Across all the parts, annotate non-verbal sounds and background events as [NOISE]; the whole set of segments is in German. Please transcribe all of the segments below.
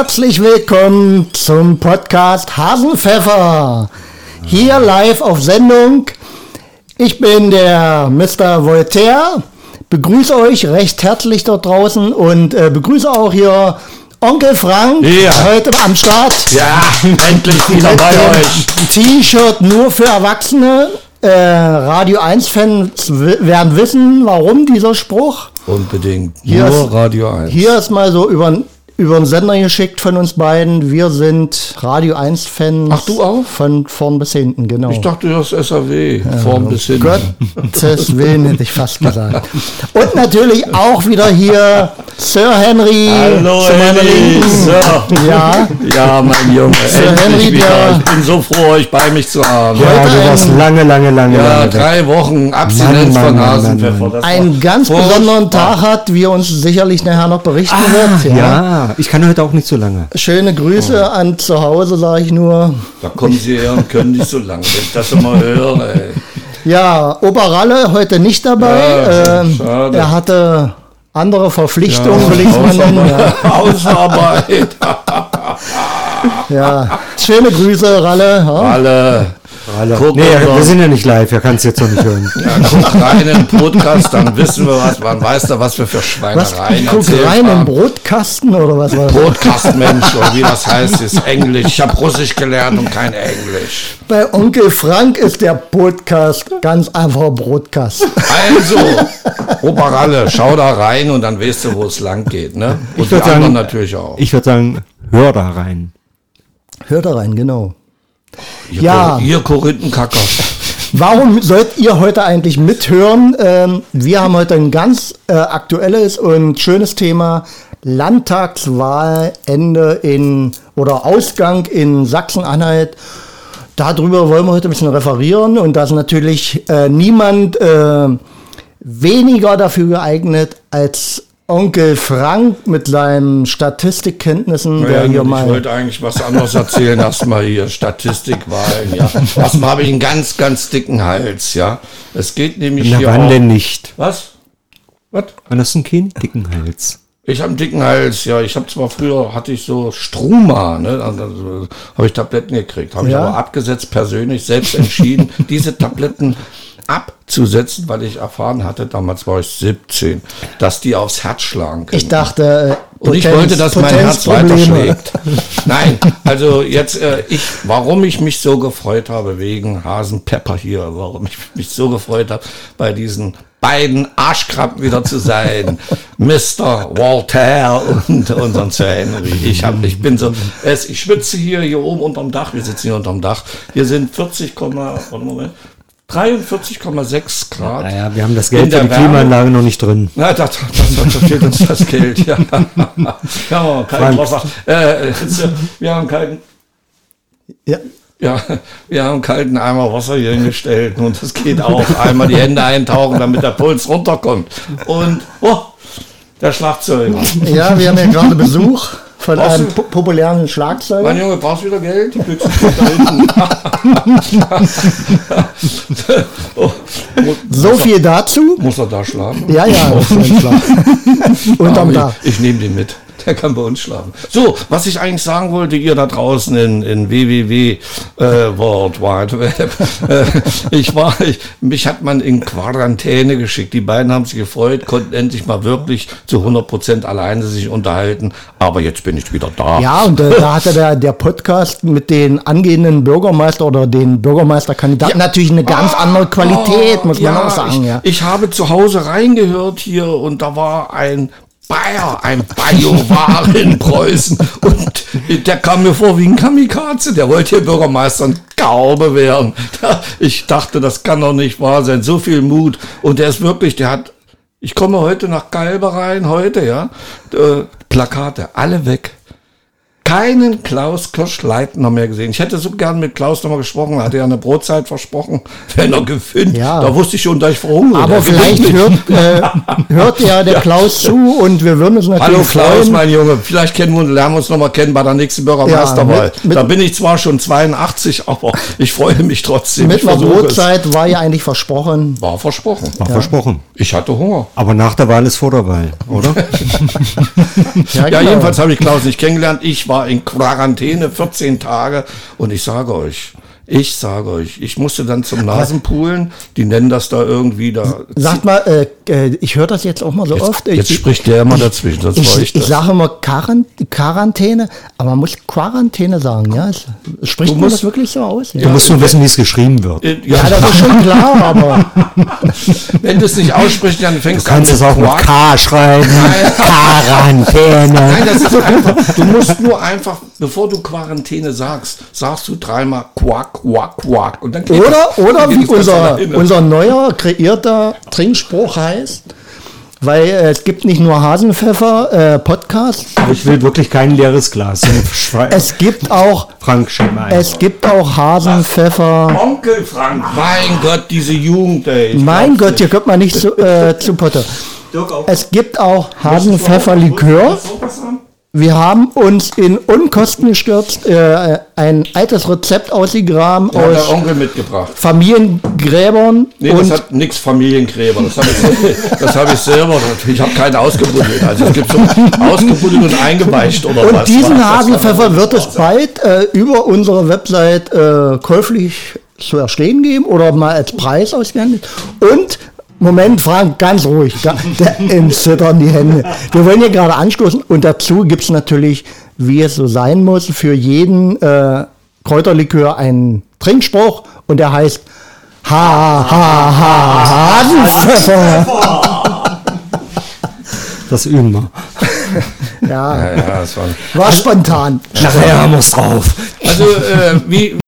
Herzlich willkommen zum Podcast Hasenpfeffer. Hier live auf Sendung. Ich bin der Mr. Voltaire. Begrüße euch recht herzlich dort draußen und äh, begrüße auch hier Onkel Frank Ja. heute am Start. Ja, endlich wieder bei euch. T-Shirt nur für Erwachsene. Äh, Radio 1-Fans werden wissen, warum dieser Spruch. Unbedingt. Hier Nur ist- Radio 1. Hier ist mal so über, über den Sender geschickt von uns beiden. Wir sind Radio 1-Fans. Ach, du auch? Von vorn bis hinten, genau. Ich dachte, du hast SAW. Vorn bis hin. Gottes Willen hätte ich fast gesagt. Und natürlich auch wieder hier Sir Henry Hallo, zu meiner Henry. Linken. Ja, Ja, mein Junge. Sir endlich Henry, wieder. der- Ich bin so froh, euch bei mich zu haben. Ja, Heute du warst lange, lange, lange, Ja, lange drei Wochen Abstinenz Mann, von Hasenpfeffer. Einen ganz besonderen Tag hat, wie uns sicherlich nachher noch berichten wird. Ah, Ja, ich kann heute auch nicht so lange. Schöne Grüße an zu Hause, sage ich nur. Da kommen sie her und können nicht so lange. Wenn ich das immer höre, ey. Ja, Oberralle heute nicht dabei. Ja, ähm, schade. er hatte andere Verpflichtungen, will ich mal nennen. Ja. [LAUGHS] Hausarbeit. ja. Schöne Grüße, Ralle. Ja. Alle. Guck nee, wir sind ja nicht live, er kann es jetzt noch nicht hören. Ja, guck rein in den Podcast, dann wissen wir was. Man weiß da, was wir für Was? Schweinereien Guck erzählt rein im haben. Brotkasten oder was war das? Podcastmensch oder wie das heißt, ist Englisch. Ich habe Russisch gelernt und kein Englisch. Bei Onkel Frank ist der Podcast ganz einfach Brotkast. Also, Oberralle, schau da rein und dann weißt du, wo es lang geht. Ne? Und die würd anderen sagen- natürlich auch. Ich würde sagen, hör da rein. Hört da rein, genau. Ihr, ja. Ihr Korinthenkacker. [LAUGHS] Warum sollt ihr heute eigentlich mithören? Ähm, wir haben heute ein ganz äh, aktuelles und schönes Thema. Landtagswahlende in oder Ausgang in Sachsen-Anhalt. Darüber wollen wir heute ein bisschen referieren und da ist natürlich äh, niemand äh, weniger dafür geeignet als Onkel Frank mit seinen Statistikkenntnissen, Ja, der hier ich mal wollte eigentlich was anderes erzählen. Erstmal hier Statistikwahlen. Ja. Erstmal habe ich einen ganz, ganz dicken Hals. Ja. Es geht nämlich Na, hier wann auch- denn nicht? Was? Was? Wann hast du ein Kind? Dicken Hals. Ich habe einen dicken Hals, ja. Ich habe zwar früher hatte ich so Struma, ne? Also, habe ich Tabletten gekriegt, habe Ja. ich aber abgesetzt persönlich, selbst entschieden, [LAUGHS] diese Tabletten abzusetzen, weil ich erfahren hatte, damals war ich 17, dass die aufs Herz schlagen können. ich dachte, äh, Und ich Potenz- wollte, dass mein Herz weiterschlägt. Nein, also jetzt, äh, ich, warum ich mich so gefreut habe, wegen Hasenpepper hier, warum ich mich so gefreut habe, bei diesen beiden Arschkrabben wieder zu sein, [LAUGHS] Mr. Walter und unseren Sir Henry. Ich, hab, ich bin so, es, ich schwitze hier, hier oben unterm Dach, wir sitzen hier unterm Dach, hier sind 40, warte, Moment, 43,6 Grad. Naja, wir haben das In Geld der für die Wärme. Klimaanlage noch nicht drin. Na, da, da, da, da fehlt uns das Geld, ja. [LAUGHS] ja, Frank. Wasser. Äh, wir haben kalten, Ja. ja, wir haben kalten Eimer Wasser hier hingestellt und das geht auch. Einmal die Hände eintauchen, damit der Puls runterkommt. Und, oh, der Schlagzeuger. Ja, wir haben ja gerade Besuch von Brauchst einem du- po populären Schlagzeuger. Mein Junge, brauchst du wieder Geld? Die Büchse steht da hinten. [LAUGHS] oh, So muss er- viel dazu. Muss er da schlafen? Ja, ja. [LAUGHS] Unterm Dach. Ich, ich nehme den mit. Der [LAUGHS] kann bei uns schlafen. So, was ich eigentlich sagen wollte, ihr da draußen in, in www äh, World Wide Web. Äh, [LAUGHS] ich war, ich, mich hat man in Quarantäne geschickt. Die beiden haben sich gefreut, konnten endlich mal wirklich zu 100 Prozent alleine sich unterhalten. Aber jetzt bin ich wieder da. Ja, und äh, da hatte der, der Podcast mit den angehenden Bürgermeister oder den Bürgermeisterkandidaten natürlich eine ganz andere Qualität, muss man auch sagen. Ah, ich, Ja. ich habe zu Hause reingehört hier und da war ein Bayer, ein Bayo-War in Preußen und der kam mir vor wie ein Kamikaze, der wollte hier Bürgermeister und Gaube werden. Ich dachte, das kann doch nicht wahr sein, so viel Mut. Und der ist wirklich, der hat, ich komme heute nach Galbe rein, heute, ja, äh, Plakate, alle weg. Keinen Klaus Kirschleitner mehr gesehen. Ich hätte so gern mit Klaus nochmal gesprochen. Er hatte ja eine Brotzeit versprochen, wenn er gewinnt. Ja. Da wusste ich schon, dass ich verhungere. Aber Der vielleicht hört, äh, [LAUGHS] hört ja der Klaus zu und wir würden uns natürlich Hallo Klaus, freuen. mein Junge. Vielleicht kennen wir, lernen wir uns nochmal kennen bei der nächsten Bürgermeisterwahl. Ja, da bin ich zwar schon 82, aber ich freue mich trotzdem. Mit einer versuche es. Brotzeit war ja eigentlich versprochen. War versprochen. War versprochen. Ich hatte Hunger. Aber nach der Wahl ist vor der Wahl, oder? [LAUGHS] [LAUGHS] Ja, genau. jedenfalls habe ich Klaus nicht kennengelernt. Ich war in Quarantäne 14 Tage und ich sage euch, ich sage euch, ich musste dann zum Nasenpoolen. Die nennen das da irgendwie da. Sagt mal, äh, äh, ich höre das jetzt auch mal so oft. Jetzt ich, spricht der immer dazwischen. Das ich, ich ich sage immer Quarant Quarantäne, aber man muss Quarantäne sagen, ja? Es, spricht man musst- das wirklich so aus? Du Ja, musst nur wissen, wie es geschrieben wird. Äh, ja das ist schon klar, aber [LAUGHS] wenn du es nicht aussprichst, dann fängst Du kannst an es auch mit Quark- K schreiben. Quarantäne. Nein, das ist so einfach. Du musst nur einfach, bevor du Quarantäne sagst, sagst du dreimal Quack, Quack, Quack. Und dann oder, das- oder wie unser, unser neuer kreierter Trinkspruch heißt, weil äh, es gibt nicht nur Hasenpfeffer äh, ich will wirklich kein leeres Glas. [LAUGHS] Es gibt auch Frank, mal ein. es gibt auch Hasenpfeffer. Onkel Frank, mein Gott, diese Jugend, ey. Mein Gott, hier kommt man nicht zu, äh, zu Potter. Es gibt auch Hasenpfefferlikör. Wir haben uns in Unkosten gestürzt, äh, ein altes Rezept ausgegraben der aus Onkel mitgebracht. Familiengräbern. Nee, das und hat nix Familiengräber. Das habe ich, [LAUGHS] das hab ich selber. Ich habe keine ausgebuddelt. Also es gibt so ausgebuddelt und eingeweicht oder was. und diesen Hasenpfeffer wird es bald äh, über unsere Website äh, käuflich zu erstehen geben oder mal als Preis ausgehandelt. Und Moment, Frank, ganz ruhig. ga- Der [LAUGHS] entzittern die Hände. Wir wollen hier gerade anstoßen und dazu gibt es natürlich, wie es so sein muss, für jeden äh, Kräuterlikör einen Trinkspruch und der heißt Ha, ha, ha, Hasenpfeffer. [LAUGHS] Das üben wir. Ja, Ja, ja, das war. war spontan. Nachher haben wir's drauf. Also, äh, wie,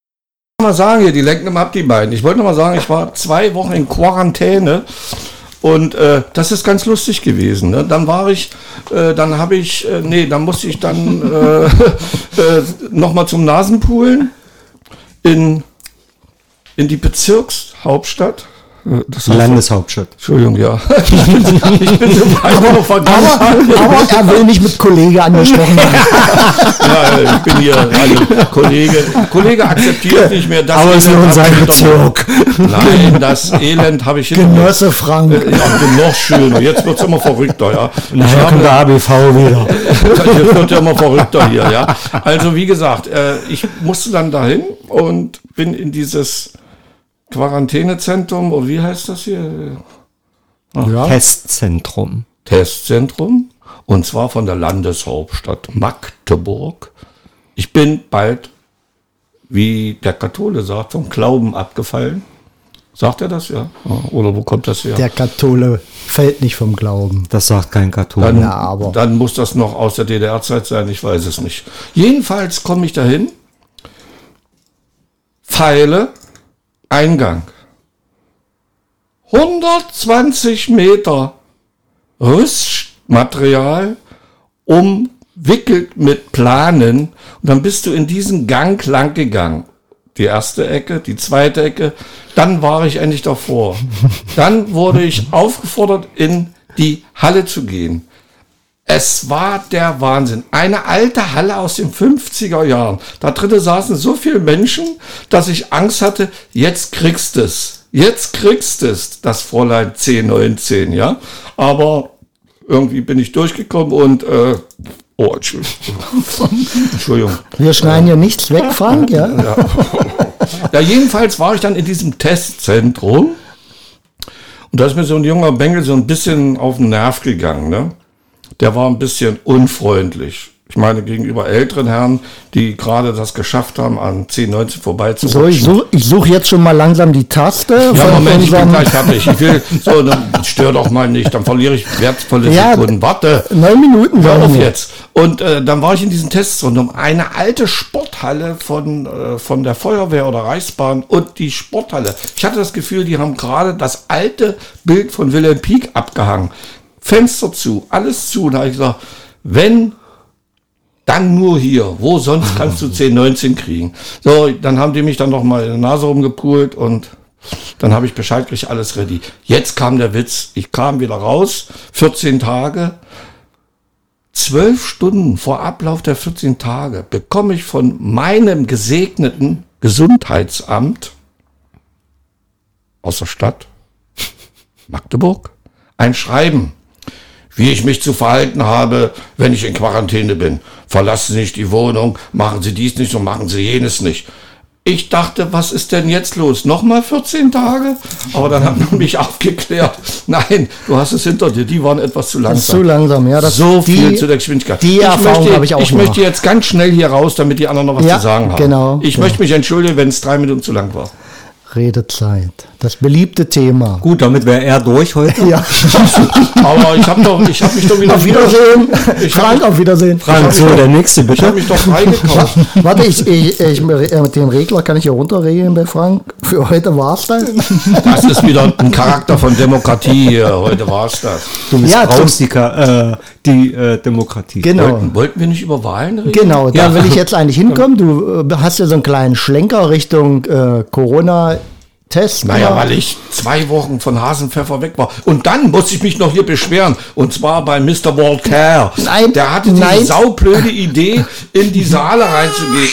man sagen hier, die lenken immer die beiden. Ich wollte noch mal sagen, ich war zwei Wochen in Quarantäne und äh, das ist ganz lustig gewesen. Ne? Dann war ich, äh, dann habe ich, äh, nee, dann musste ich dann äh, [LAUGHS] äh, noch mal zum Nasenpoolen in, in die Bezirkshauptstadt. Äh, Das heißt, Landeshauptstadt. Entschuldigung, ja. [LAUGHS] Ich bin. Aber, aber er will nicht mit Kollege angesprochen werden. [LAUGHS] Ja, ich bin hier, also Kollege, Kollege akzeptiert nicht mehr. Das Aber es ist nur mir. Bezirk. Nein, das Elend habe ich. Genosse Frank. Ja, noch schöner. Jetzt wird's immer verrückter, ja. Ich Nachher kommt der habe, ABV wieder. [LAUGHS] jetzt wird ja immer verrückter hier, ja. Also wie gesagt, äh, ich musste dann dahin und bin in dieses Quarantänezentrum, oder wie heißt das hier? Testzentrum. Testzentrum und zwar von der Landeshauptstadt Magdeburg. Ich bin bald, wie der Kathole sagt, vom Glauben abgefallen. Sagt er das ja? Oder wo kommt das her? Der Kathole fällt nicht vom Glauben. Das sagt kein Katholik. Dann, Ja, aber- dann muss das noch aus der DDR-Zeit sein, ich weiß es nicht. Jedenfalls komme ich dahin, Pfeile, Eingang. 120 Meter Rüstmaterial umwickelt mit Planen und dann bist du in diesen Gang lang gegangen. Die erste Ecke, die zweite Ecke, dann war ich endlich davor. Dann wurde ich aufgefordert, in die Halle zu gehen. Es war der Wahnsinn. Eine alte Halle aus den 50er Jahren. Da drinnen saßen so viele Menschen, dass ich Angst hatte, jetzt kriegst es. Jetzt kriegst es, das Fräulein 1019, ja. Aber irgendwie bin ich durchgekommen und, äh, oh, Entschuldigung. [LAUGHS] Entschuldigung. Wir schneiden hier nichts weg, Frank, [LAUGHS] ja? Ja, jedenfalls war ich dann in diesem Testzentrum und da ist mir so ein junger Bengel so ein bisschen auf den Nerv gegangen, ne? Der war ein bisschen unfreundlich. Ich meine, gegenüber älteren Herren, die gerade das geschafft haben, an 1019 vorbeizurutschen. So, ich suche such jetzt schon mal langsam die Taste. ja, Moment, ich bin gleich fertig. Ich will, so, dann stör doch mal nicht, dann verliere ich wertvolle Ja, Sekunden. Warte. Neun Minuten Hör auf jetzt. Und äh, dann war ich in diesem Testzentrum, eine alte Sporthalle von, äh, von der Feuerwehr oder Reichsbahn und die Sporthalle. Ich hatte das Gefühl, die haben gerade das alte Bild von Wilhelm Pieck abgehangen. Fenster zu, alles zu. Und da habe ich gesagt, wenn Dann nur hier. Wo sonst kannst du [LAUGHS] 10, 19 kriegen? So, dann haben die mich dann noch mal in der Nase rumgepult und dann habe ich Bescheid gekriegt, alles ready. Jetzt kam der Witz. Ich kam wieder raus, 14 Tage. Zwölf Stunden vor Ablauf der 14 Tage bekomme ich von meinem gesegneten Gesundheitsamt aus der Stadt Magdeburg ein Schreiben, wie ich mich zu verhalten habe, wenn ich in Quarantäne bin. Verlassen Sie nicht die Wohnung, machen Sie dies nicht und machen Sie jenes nicht. Ich dachte, was ist denn jetzt los? Nochmal 14 Tage? Aber dann hat man mich [LAUGHS] aufgeklärt. Nein, du hast es hinter dir. Die waren etwas zu Das ist langsam. zu langsam, ja. Das, so viel die, zu der Geschwindigkeit. die Erfahrung habe ich auch Ich gemacht. möchte jetzt ganz schnell hier raus, damit die anderen noch was Ja, zu sagen haben. genau, Ich genau. möchte mich entschuldigen, wenn es drei Minuten zu lang war. Redezeit. Das beliebte Thema. Gut, damit wäre er durch heute. Ja, [LAUGHS] Aber ich habe doch, ich habe mich doch wieder auf Wiedersehen. Ich Frank, auf Wiedersehen. Frank, so, der nächste Ich habe bitte. mich doch freigekauft. Warte, ich, ich, ich, äh, mit dem Regler kann ich hier runterregeln bei Frank. Für heute war's das. Das ist wieder ein Charakter von Demokratie hier. Heute war's das. Du Ja, missbrauchst die, Ka- äh, die äh, Demokratie. Genau. Wollten, wollten wir nicht über Wahlen reden? Genau, da Ja. will ich jetzt eigentlich hinkommen. [LAUGHS] Du äh, hast ja so einen kleinen Schlenker Richtung äh, Corona-Test. Naja, weil ich zwei Wochen von Hasenpfeffer weg war. Und dann musste ich mich noch hier beschweren. Und zwar bei Mr. Voltaire. Nein, Der hatte die nein. saublöde Idee, in die Saale reinzugehen.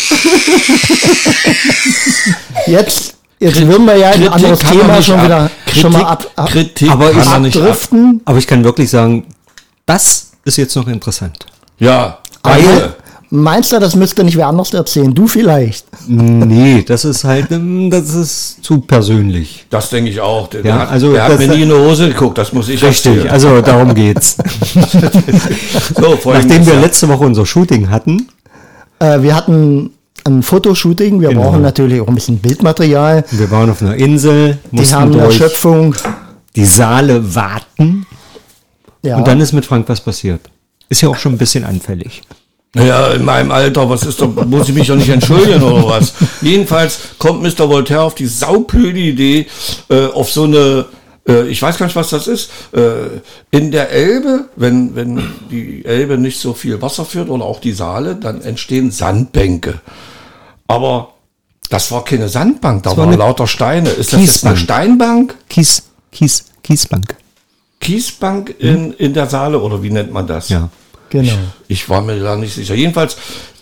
Jetzt, jetzt würden wir ja ein anderes Thema schon ab- wieder Kritik, schon mal ab, ab, Kritik Aber kann ich- man nicht ab. abdriften. Aber ich kann wirklich sagen, das ist jetzt noch interessant. Ja, Weil. Meinst du, das müsste nicht wer anders erzählen? Du vielleicht. Nee, das ist halt, ähm, das ist zu persönlich. Das denke ich auch. Der, Ja, hat, also der hat mir nie in die Hose geguckt. Das muss ich Richtig, erzählen. also darum geht's. [LAUGHS] so, Nachdem wir letzte Woche unser Shooting hatten, Äh, wir hatten ein Fotoshooting. Wir Genau. brauchen natürlich auch ein bisschen Bildmaterial. wir waren auf einer Insel, Die mussten haben eine durch Erschöpfung. die Saale warten Ja. und dann ist mit Frank was passiert. Ist ja auch schon ein bisschen anfällig. Ja, in meinem Alter, was ist doch, muss ich mich doch nicht entschuldigen oder was? Jedenfalls kommt Mr. Voltaire auf die saublöde Idee, äh, auf so eine, äh, ich weiß gar nicht, was das ist, äh, in der Elbe, wenn, wenn die Elbe nicht so viel Wasser führt oder auch die Saale, dann entstehen Sandbänke. Aber das war keine Sandbank, da war waren eine lauter Steine. Ist das jetzt eine Kiesbank. Steinbank? Kies, Kies, Kiesbank. Kiesbank in, in der Saale oder wie nennt man das? Ja. Genau. Ich war mir da nicht sicher. Jedenfalls,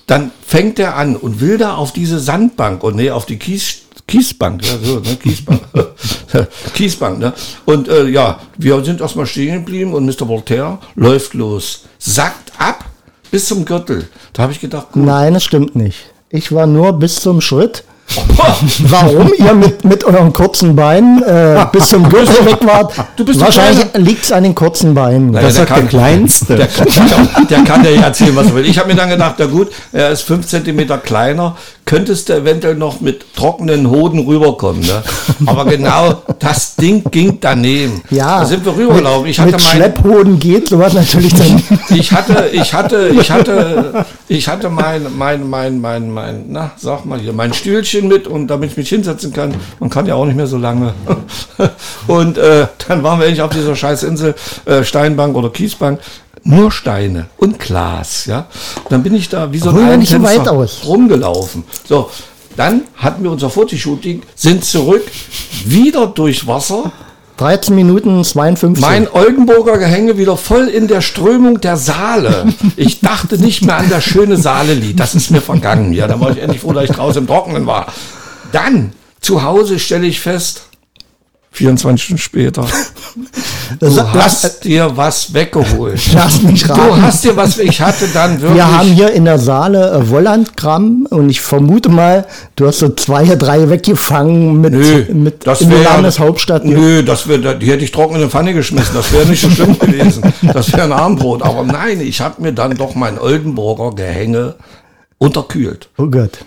dann fängt er an und will da auf diese Sandbank und nee, auf die Kies, Kiesbank, ja, so, ne, Kiesbank. [LAUGHS] Kiesbank, ne? Und äh, ja, wir sind erstmal stehen geblieben und Mr. Voltaire läuft los, sackt ab bis zum Gürtel. Da habe ich gedacht, gut, Nein, das stimmt nicht. Ich war nur bis zum Schritt. [LAUGHS] Warum ihr mit, mit euren kurzen Beinen äh, [LAUGHS] bis zum Gürtel weg wart? [LAUGHS] Du bist Wahrscheinlich liegt es an den kurzen Beinen. Naja, Das der sagt der kann- Kleinste. Der kann, der kann ja erzählen, was er will. Ich habe mir dann gedacht, na gut, er ist fünf Zentimeter kleiner, könntest du eventuell noch mit trockenen Hoden rüberkommen. Ne? Aber genau das Ding ging daneben. ja, Da sind wir rübergelaufen. Ich hatte mit mein, Schlepphoden geht sowas natürlich dann. ich hatte, ich hatte, ich hatte, ich hatte mein, mein, mein, mein, mein, na, sag mal hier, mein Stühlchen mit und damit ich mich hinsetzen kann. Man kann ja auch nicht mehr so lange. [LAUGHS] Und äh, dann waren wir endlich auf dieser Scheißinsel, äh, Steinbank oder Kiesbank. Nur Steine und Glas, ja. Und dann bin ich da wie so ein nicht weit aus. rumgelaufen. So, dann hatten wir unser Fotoshooting, sind zurück, wieder durch Wasser. 13 Minuten 52. Mein Oldenburger Gehänge wieder voll in der Strömung der Saale. Ich dachte nicht mehr an das schöne Saale-Lied. Das ist mir vergangen. Ja, da war ich endlich froh, dass ich draußen im Trockenen war. Dann, zu Hause stelle ich fest, 24 Stunden später, [LAUGHS] du das, hast dir was weggeholt. [LAUGHS] lass mich Du raten. hast dir was, ich hatte dann wirklich. Wir haben hier in der Saale äh, Wollandgramm und ich vermute mal, du hast so zwei, drei weggefangen mit, Nö, mit das in wär- Landeshauptstadt. Nö, das wär, die hätte ich trocken in eine Pfanne geschmissen. Das wäre nicht so schlimm gewesen. Das wäre ein Armbrot. Aber nein, ich habe mir dann doch mein Oldenburger Gehänge unterkühlt. Oh Gott.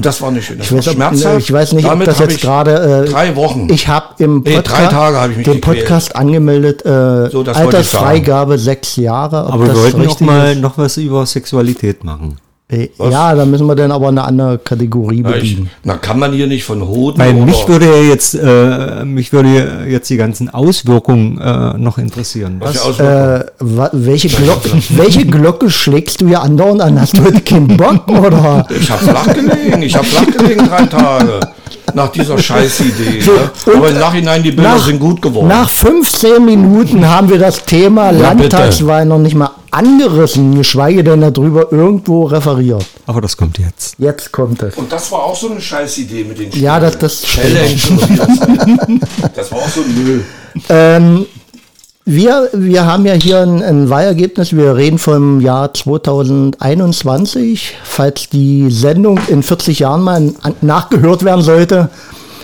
Und das war nicht schön. Das Ich weiß, ob, schmerzhaft. ich weiß nicht, ob Damit das hab jetzt ich gerade. Äh, drei Wochen. Ich habe im Nee, Podcast, drei Tage habe ich mich den gequält. Podcast angemeldet. Äh, So, das Altersfreigabe sechs Jahre. Ob Aber wir das wollten richtig mal ist? noch was über Sexualität machen. Äh, Was? Ja, da müssen wir dann aber eine andere Kategorie Na, ich, bedienen. na, kann man hier nicht von Hoden Weil oder- mich würde ja jetzt, äh, mich würde jetzt die ganzen Auswirkungen äh, noch interessieren. Was Was? Äh, wa- welche, Glocke, [LAUGHS] welche Glocke schlägst du ja andauernd an? Hast du heute keinen Bock, oder? Ich habe flach gelegen, ich habe flach gelegen drei Tage. Nach dieser Scheißidee. So, ne? Aber im Nachhinein, die Bilder nach- sind gut geworden. Nach 15 Minuten haben wir das Thema Ja, bitte. Landtagswahl noch nicht mal angerissen, geschweige denn darüber irgendwo referiert. Aber das kommt jetzt. Jetzt kommt es. Und das war auch so eine Scheißidee mit den Ja, das, das Challenge. das war auch so ein Müll. Ähm, wir, wir haben ja hier ein, ein Wahlergebnis. Wir reden vom Jahr 2021. Falls die Sendung in 40 Jahren mal nachgehört werden sollte,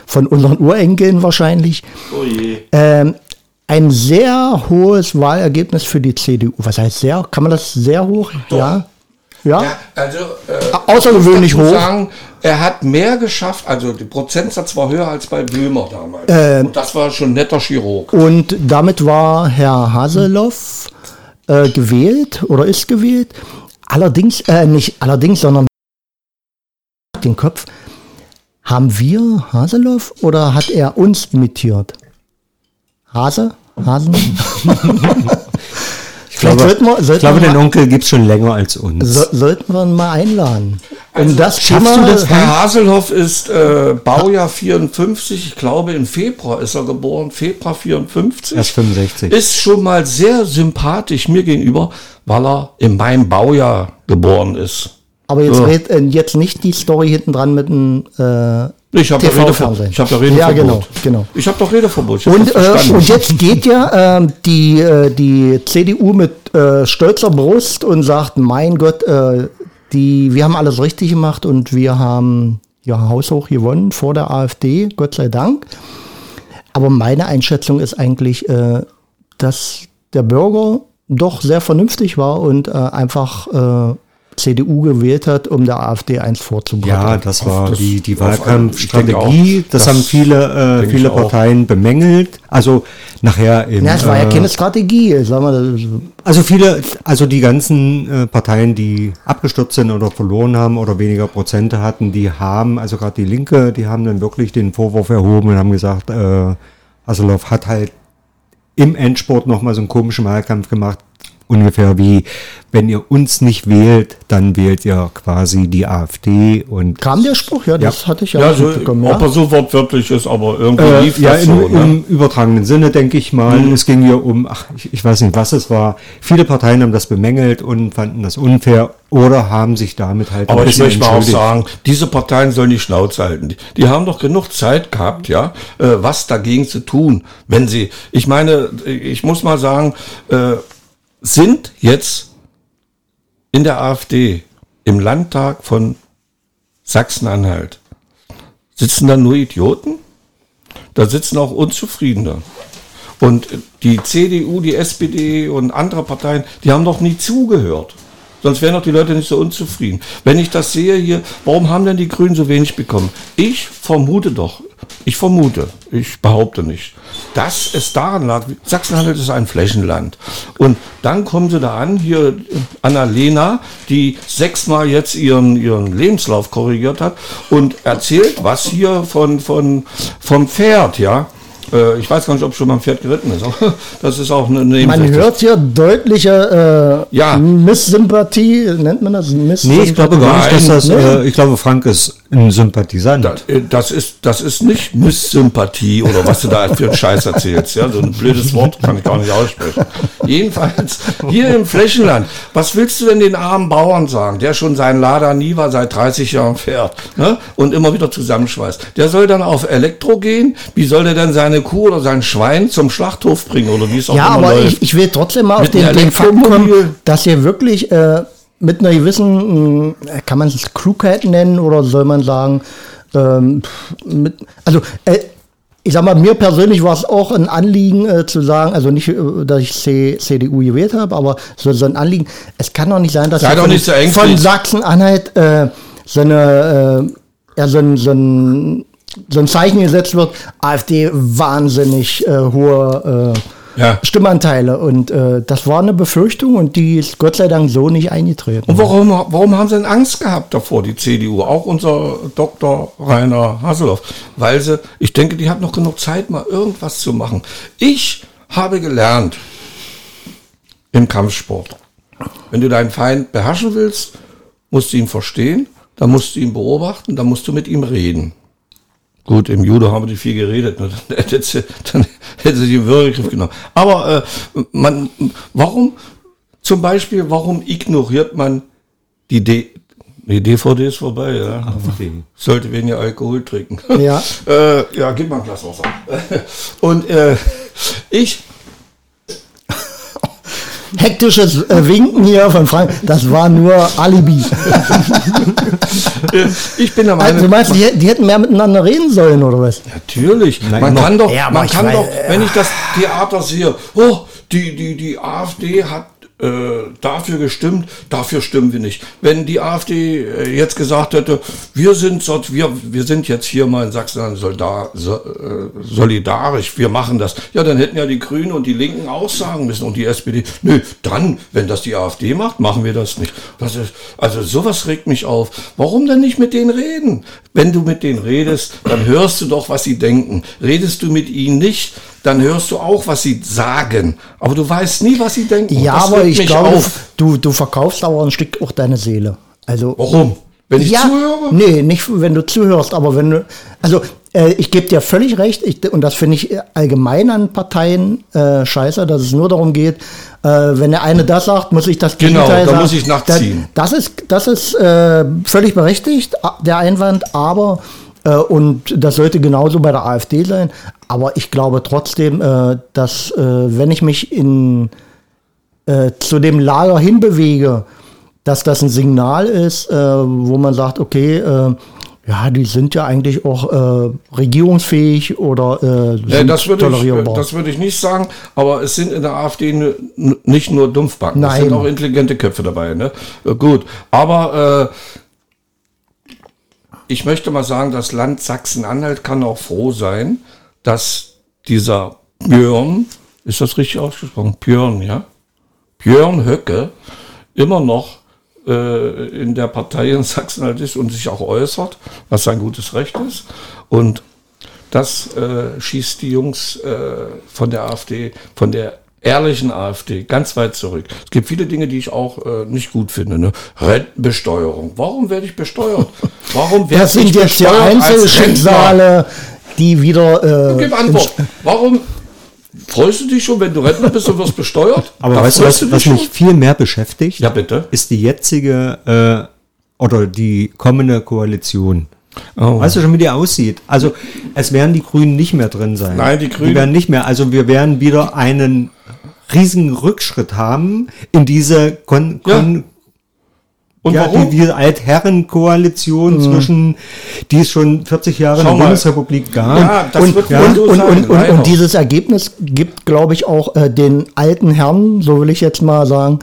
von unseren Urenkeln wahrscheinlich. Oh je. Ähm, ein sehr hohes Wahlergebnis für die CDU. Was heißt sehr? Kann man das sehr hoch? Ja. Ja. Ja, also, äh, Außergewöhnlich hoch. Sagen, er hat mehr geschafft, also der Prozentsatz war höher als bei Böhmer damals. Ähm. Und das war schon ein netter Chirurg. Und damit war Herr Haseloff äh, gewählt oder ist gewählt. Allerdings, äh, nicht allerdings, sondern den Kopf. Haben wir Haseloff oder hat er uns imitiert? Hase? Hasen? [LAUGHS] Ich glaube, sollten wir- ich glaube den Onkel gibt es schon länger als uns. So, sollten wir ihn mal einladen. Also, um das schaffst Thema. du das, Herr Haselhoff ist äh, Baujahr 54, ich glaube im Februar ist er geboren, Februar 54. Erst 65. Ist schon mal sehr sympathisch mir gegenüber, weil er in meinem Baujahr geboren ist. aber jetzt, Ja. red, äh, jetzt nicht die Story hinten dran mit dem äh, Ich habe Redeverbot. Ich habe ja Redeverbot. Ja, genau, genau. Ich habe doch Redeverbot. Hab Und, äh, und jetzt geht ja ähm, die, äh, die CDU mit äh, stolzer Brust und sagt, mein Gott, äh, die, wir haben alles richtig gemacht und wir haben ja haushoch gewonnen vor der AfD, Gott sei Dank. Aber meine Einschätzung ist eigentlich, äh, dass der Bürger doch sehr vernünftig war und äh, einfach äh, CDU gewählt hat, um der AfD eins vorzubereiten. Ja, das war das- die, die Wahlkampfstrategie. Das, das haben viele, äh, viele. Parteien bemängelt. Also nachher im, Ja, es war ja äh, keine Strategie, wir, das- Also viele, also die ganzen äh, Parteien, die abgestürzt sind oder verloren haben oder weniger Prozente hatten, die haben, also gerade die Linke, die haben dann wirklich den Vorwurf erhoben und haben gesagt, äh, Hasselhoff hat halt im Endspurt nochmal so einen komischen Wahlkampf gemacht. Ungefähr wie, wenn ihr uns nicht wählt, dann wählt ihr quasi die AfD und kam der Spruch, ja, das hatte ich ja, ja, auch so, mitbekommen. ob Ja. er so wortwörtlich ist, aber irgendwie Äh, lief ja, das im, so. Ne? im übertragenen Sinne, denke ich mal. Mhm. Es ging hier um, ach, ich, ich weiß nicht, was es war. Viele Parteien haben das bemängelt und fanden das unfair oder haben sich damit halt Aber ein ich möchte mal auch sagen, diese Parteien sollen die Schnauze halten. Die, die haben doch genug Zeit gehabt, ja, äh, was dagegen zu tun. Wenn sie, ich meine, ich muss mal sagen, äh, sind jetzt in der AfD im Landtag von Sachsen-Anhalt sitzen da nur Idioten? Da sitzen auch Unzufriedene. Und die CDU, die SPD und andere Parteien, die haben doch nie zugehört. Sonst wären doch die Leute nicht so unzufrieden. Wenn ich das sehe hier, warum haben denn die Grünen so wenig bekommen? Ich vermute doch, ich vermute, ich behaupte nicht, dass es daran lag, Sachsen-Anhalt ist ein Flächenland. Und dann kommen sie da an, hier Annalena, die sechsmal jetzt ihren, ihren Lebenslauf korrigiert hat und erzählt, was hier von, von, vom Pferd, ja. Äh, Ich weiß gar nicht, ob schon mal ein Pferd geritten ist, aber [LAUGHS] das ist auch eine Man hört hier deutliche äh, Ja. Misssympathie, nennt man das? Misssympathie? Nee, ich glaube gar nicht, dass das, nee. äh, ich glaube, Frank ist ein Sympathisant. Das, äh, das ist, das ist nicht Misssympathie oder was du da für einen Scheiß erzählst. Ja, so ein blödes Wort kann ich gar nicht aussprechen. Jedenfalls, hier im Flächenland, was willst du denn den armen Bauern sagen, der schon seinen Lada Niva seit 30 Jahren fährt ne, und immer wieder zusammenschweißt? Der soll dann auf Elektro gehen? Wie soll der denn seine Kuh oder sein Schwein zum Schlachthof bringen oder wie es auch Ja, immer aber läuft? ich, ich will trotzdem mal auf den, den Fakt kommen, dass ihr wirklich äh, mit einer gewissen, mh, kann man es Klugheit nennen oder soll man sagen, ähm, mit, also äh, ich sag mal, mir persönlich war es auch ein Anliegen äh, zu sagen, also nicht, äh, dass ich C, CDU gewählt habe, aber so, so ein Anliegen, es kann doch nicht sein, dass von, so von Sachsen-Anhalt äh, so eine, äh, ja, so ein, so ein so ein Zeichen gesetzt wird, AfD wahnsinnig äh, hohe Ja. Stimmanteile. Und äh, das war eine Befürchtung und die ist Gott sei Dank so nicht eingetreten. Und warum, warum haben sie denn Angst gehabt davor, die CDU? Auch unser Dr. Rainer Haseloff. Weil sie, ich denke, die hat noch genug Zeit, mal irgendwas zu machen. Ich habe gelernt im Kampfsport. Wenn du deinen Feind beherrschen willst, musst du ihn verstehen, dann musst du ihn beobachten, dann musst du mit ihm reden. Gut, im Judo haben wir nicht viel geredet, ne? [LAUGHS] dann hätte sie, dann hätte sie den Würgegriff genommen. Aber äh, man, warum, zum Beispiel, warum ignoriert man die, D, die DVD ist vorbei, ja. Sollte weniger Alkohol trinken. Ja. [LAUGHS] äh, ja, gib mal ein Glas Wasser. [LAUGHS] Und äh, ich, Hektisches äh, Winken hier von Frank, das war nur Alibi. äh, ich bin der Also, Meinung, du meinst, die, hätten- die hätten mehr miteinander reden sollen, oder was? Natürlich. Nein, man noch- kann doch, Ja, man kann weiß- doch, wenn ich das Theater sehe, oh, die, die, die AfD hat äh, dafür gestimmt, dafür stimmen wir nicht. Wenn die AfD äh, jetzt gesagt hätte, wir sind wir, wir sind jetzt hier mal in Sachsen soldar, so, äh, solidarisch, wir machen das, ja, dann hätten ja die Grünen und die Linken auch sagen müssen und die SPD, nö, dann, wenn das die AfD macht, machen wir das nicht. Das ist, also sowas regt mich auf. Warum denn nicht mit denen reden? Wenn du mit denen redest, dann hörst du doch, was sie denken. Redest du mit ihnen nicht, dann hörst du auch, was sie sagen. Aber du weißt nie, was sie denken. Ja, aber ich glaube, du, du verkaufst aber ein Stück auch deine Seele. Also, Warum? Wenn ich ja, zuhöre? Nee, nicht wenn du zuhörst, aber wenn du, also äh, ich gebe dir völlig recht, ich, und das finde ich allgemein an Parteien äh, scheiße, dass es nur darum geht, äh, wenn der eine das sagt, muss ich das Genau, Gegenteil da sagen. muss ich nachziehen. Das, das ist, das ist äh, völlig berechtigt, der Einwand, aber und das sollte genauso bei der AfD sein. Aber ich glaube trotzdem, äh, dass äh, wenn ich mich in äh, zu dem Lager hinbewege, dass das ein Signal ist, äh, wo man sagt, okay, äh, ja, die sind ja eigentlich auch äh, regierungsfähig oder äh, Ja, sind das würde ich, tolerierbar. das würde ich nicht sagen, aber es sind in der AfD nicht nur Dumpfbacken, es Nein. sind auch intelligente Köpfe dabei. Ne? Äh, Gut, aber äh, ich möchte mal sagen, das Land Sachsen-Anhalt kann auch froh sein, dass dieser Björn, ist das richtig ausgesprochen? Björn, ja? Björn Höcke immer noch äh, in der Partei in Sachsen-Anhalt ist und sich auch äußert, was sein gutes Recht ist. Und das äh, schießt die Jungs äh, von der AfD, von der ehrlichen AfD, ganz weit zurück. Es gibt viele Dinge, die ich auch äh, nicht gut finde. Ne? Rentenbesteuerung. Warum werde ich besteuert? Warum [LAUGHS] werde das sind ich jetzt ja besteuert als Rentner? Einzelschicksale, die wieder. Äh, Gib Antwort. Warum freust du dich schon, wenn du Rentner bist und wirst besteuert? Aber Da weißt du, was, dich was schon? mich viel mehr beschäftigt? Ja, bitte. Ist die jetzige äh, oder die kommende Koalition. Oh. Weißt du schon, wie die aussieht? Also, es werden die Grünen nicht mehr drin sein. Nein, die Grünen- Die werden nicht mehr. Also, wir werden wieder einen riesigen Rückschritt haben in diese Kon Ja. Kon Und ja, warum? die, die Altherrenkoalition zwischen, die es schon 40 Jahre Schau in der mal. Bundesrepublik gab. Ja, das und, wird ja, und, so und, und, und, und dieses Ergebnis gibt, glaube ich, auch äh, den alten Herren, so will ich jetzt mal sagen,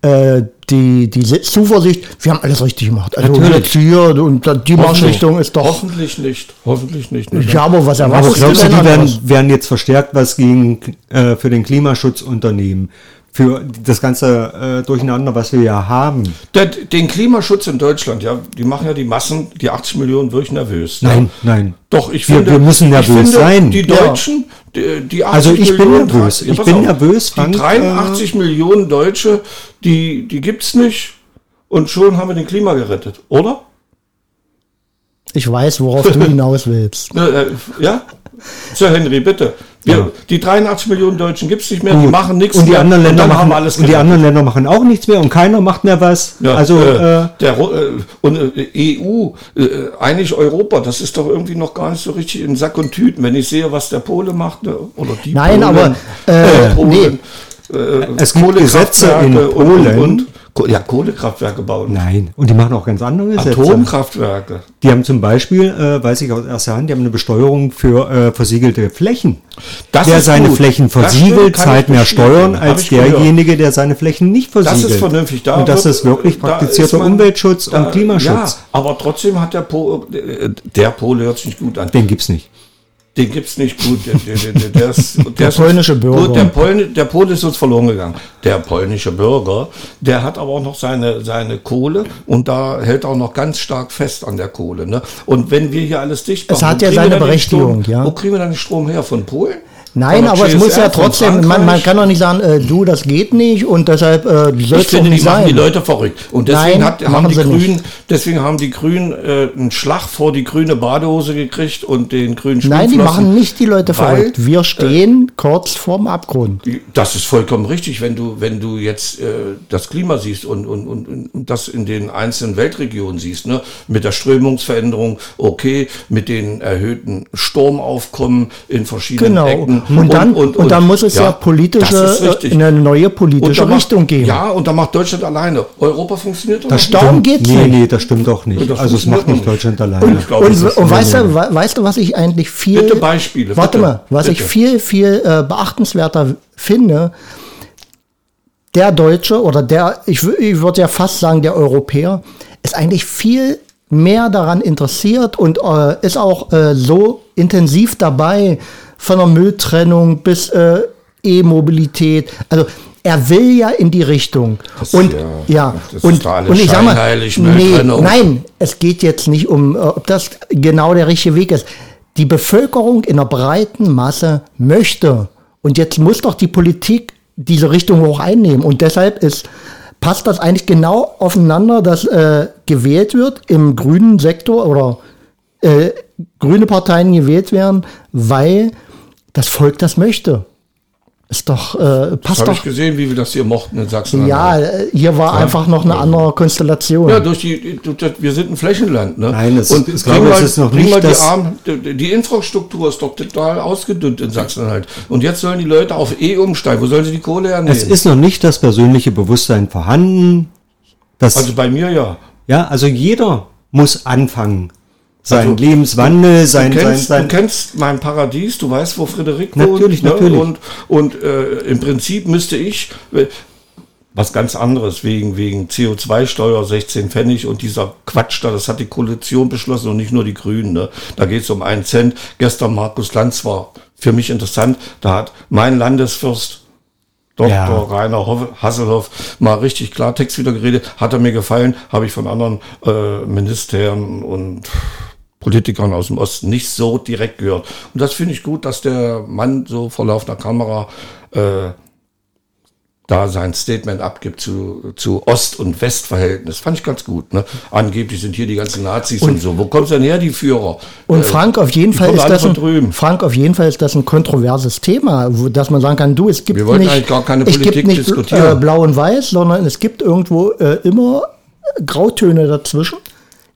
äh, die, die Zuversicht, wir haben alles richtig gemacht. Also Natürlich. jetzt hier und die Marschrichtung ist doch. Hoffentlich nicht. Hoffentlich nicht. nicht. Ja, aber was Aber erwartest glaubst du, die werden, werden jetzt verstärkt was gegen, äh, für den Klimaschutz unternehmen? Für das ganze äh, Durcheinander, was wir ja haben. Der, den Klimaschutz in Deutschland, ja, die machen ja die Massen, die 80 Millionen wirklich nervös. Nein, ja. nein. Doch, ich Wir- finde, wir müssen ich nervös finde, sein. Die Ja. Deutschen, die, die 80 Also ich bin Millionen, nervös. Ja, Ich bin auf. nervös, Frank, Die 83 Millionen Deutsche, die, die gibt's nicht. Und schon haben wir den Klima gerettet, oder? Ich weiß, worauf du [LAUGHS] hinaus willst. Ne, äh, ja? Sir Henry, bitte. Wir, Ja. Die 83 Millionen Deutschen gibt's nicht mehr, die Gut. machen nichts und die mehr. anderen Länder machen alles und die anderen Länder machen auch nichts mehr und keiner macht mehr was. Ja, also äh, äh, der äh, und äh, EU, äh, eigentlich Europa, das ist doch irgendwie noch gar nicht so richtig in Sack und Tüten. Wenn ich sehe, was der Pole macht, ne, oder die Nein, Polen, aber, äh, Polen, äh, Es gibt Gesetze in Polen. Und, und, ja, Kohlekraftwerke bauen. nein. Und die machen auch ganz andere Gesetze. Atomkraftwerke. Die haben zum Beispiel, äh, weiß ich aus erster Hand, die haben eine Besteuerung für äh, versiegelte Flächen. Das der seine gut. Flächen versiegelt, zahlt mehr. Steuern als gehört. derjenige, der seine Flächen nicht versiegelt. Das ist vernünftig. Da und das wird- ist wirklich praktizierter man- Umweltschutz da- und Klimaschutz. Ja, aber trotzdem hat der Pole, der Pole hört sich nicht gut an. Den gibt's nicht. Den gibt's nicht gut. Der, der, der, der, ist, der, polnische Bürger. Gut, der, Pol, der Pol ist uns verloren gegangen. Der polnische Bürger, der hat aber auch noch seine, seine Kohle und da hält auch noch ganz stark fest an der Kohle. Ne? Und wenn wir hier alles dicht Es machen, hat wo ja kriegen wir seine Berechtigung, Strom, ja. Wo kriegen wir dann den Strom her? Von Polen? Nein, der aber es muss ja trotzdem, man, man kann doch nicht sagen, äh, du, das geht nicht und deshalb äh, soll Ich es finde, die nicht machen sein. die Leute verrückt. Und deswegen Nein, hat, haben die nicht. Grünen, deswegen haben die Grünen äh, einen Schlag vor die grüne Badehose gekriegt und den grünen Nein, die machen nicht die Leute weil, verrückt. Wir stehen kurz vorm Abgrund. Das ist vollkommen richtig, wenn du, wenn du jetzt äh, das Klima siehst und, und, und, und das in den einzelnen Weltregionen siehst, ne? mit der Strömungsveränderung, okay, mit den erhöhten Sturmaufkommen in verschiedenen Genau. Ecken. Und, dann, und, dann muss es ja, ist politische, äh, eine neue Und politische da macht- Richtung geben. Ja, und da macht Deutschland alleine. Europa funktioniert doch Das noch Darum nicht. geht's nee, nicht. nee, das stimmt doch nicht. Das also es macht nicht Deutschland nicht. alleine. Ich Und, ist- und weißt, du, we- weißt du, was ich eigentlich viel. Bitte Beispiele, Warte bitte, mal, was ich bitte. viel, viel äh, beachtenswerter finde, der Deutsche oder der, ich, ich würde ja fast sagen, der Europäer, ist eigentlich viel mehr daran interessiert und äh, ist auch äh, so intensiv dabei, von der Mülltrennung bis äh, E-Mobilität. Also er will ja in die Richtung. Das- und ja, ja, und, und ich sag mal, nee, nein, es geht jetzt nicht um, äh, ob das genau der richtige Weg ist. Die Bevölkerung in der breiten Masse möchte. Und jetzt muss doch die Politik diese Richtung auch einnehmen. Und deshalb ist, passt das eigentlich genau aufeinander, dass äh, gewählt wird im grünen Sektor oder äh, grüne Parteien gewählt werden, weil das Volk das möchte. Ist doch, äh, Das passt habe ich doch. gesehen, wie wir das hier mochten in Sachsen. Ja, äh, hier war einfach noch eine andere Konstellation. Ja, durch die, durch das- wir sind ein Flächenland, ne? Nein, es- und ich glaube, mal, es ist noch nicht die, das- Arm, die, die Infrastruktur ist doch total ausgedünnt in Sachsen-Anhalt. Und jetzt sollen die Leute auf E umsteigen. Wo sollen sie die Kohle hernehmen? Es ist noch nicht das persönliche Bewusstsein vorhanden. Das, also bei mir ja. ja, also jeder muss anfangen. Sein Also, Lebenswandel, sein, du, sein, kennst, sein, du kennst mein Paradies, du weißt, wo Frederik Natürlich, wohnt. natürlich. Und, und äh, im Prinzip müsste ich äh, was ganz anderes wegen, wegen CO2-Steuer 16 Pfennig und dieser Quatsch da, das hat die Koalition beschlossen und nicht nur die Grünen. Ne? Da geht es um einen Cent. Gestern Markus Lanz war für mich interessant, da hat mein Landesfürst Dr. Ja. Rainer Hoff- Hasselhoff mal richtig Klartext wieder geredet. Hat er mir gefallen, habe ich von anderen äh, Ministern und Politikern aus dem Osten nicht so direkt gehört. Und das finde ich gut, dass der Mann so vor laufender Kamera äh, da sein Statement abgibt zu, zu Ost- und Westverhältnis. Fand ich ganz gut. Ne? Angeblich sind hier die ganzen Nazis und, so. Wo kommen denn her, die Führer? Und Äh, Frank, auf jeden Fall ist das ein. Frank, auf jeden Fall ist das ein kontroverses Thema, wo, dass man sagen kann, du, es gibt Wir wollten nicht, eigentlich gar keine Politik nicht diskutieren. Äh, blau und weiß, sondern es gibt irgendwo äh, immer Grautöne dazwischen.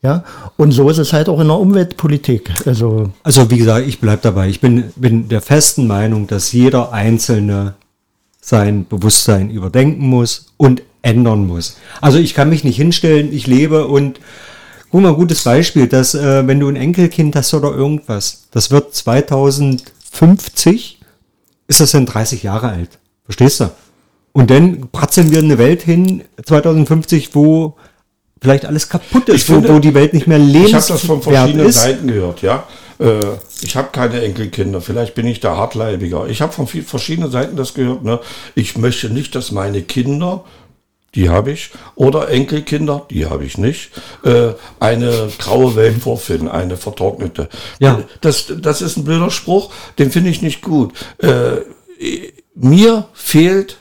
Ja, und so ist es halt auch in der Umweltpolitik. Also, Also wie gesagt, ich bleib dabei. Ich bin, bin der festen Meinung, dass jeder Einzelne sein Bewusstsein überdenken muss und ändern muss. Also ich kann mich nicht hinstellen, ich lebe und guck mal, gutes Beispiel, dass äh, wenn du ein Enkelkind hast oder irgendwas, das wird 2050, ist das dann 30 Jahre alt. Verstehst du? Und dann pratzeln wir in eine Welt hin, 2050, wo vielleicht alles kaputt ist, wo, finde- wo die Welt nicht mehr Ich habe das von verschiedenen ist. Seiten gehört, ja. Äh, ich habe keine Enkelkinder, vielleicht bin ich da hartleibiger. Ich habe von viel, verschiedenen Seiten das gehört. Ne? Ich möchte nicht, dass meine Kinder, die habe ich, oder Enkelkinder, die habe ich nicht, äh, eine graue Welt vorfinden, eine vertrocknete. Ja. Das, das ist ein blöder Spruch, den finde ich nicht gut. Äh, mir fehlt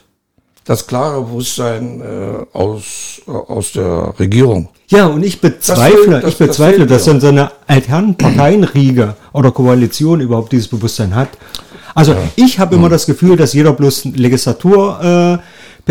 das klare Bewusstsein äh, aus, aus der Regierung. Ja, und ich bezweifle, das- ich das bezweifle, fehlt dass dann so eine altherren Parteienriege oder Koalition überhaupt dieses Bewusstsein hat. Also ich habe Hm. immer das Gefühl, dass jeder bloß Legislatur äh,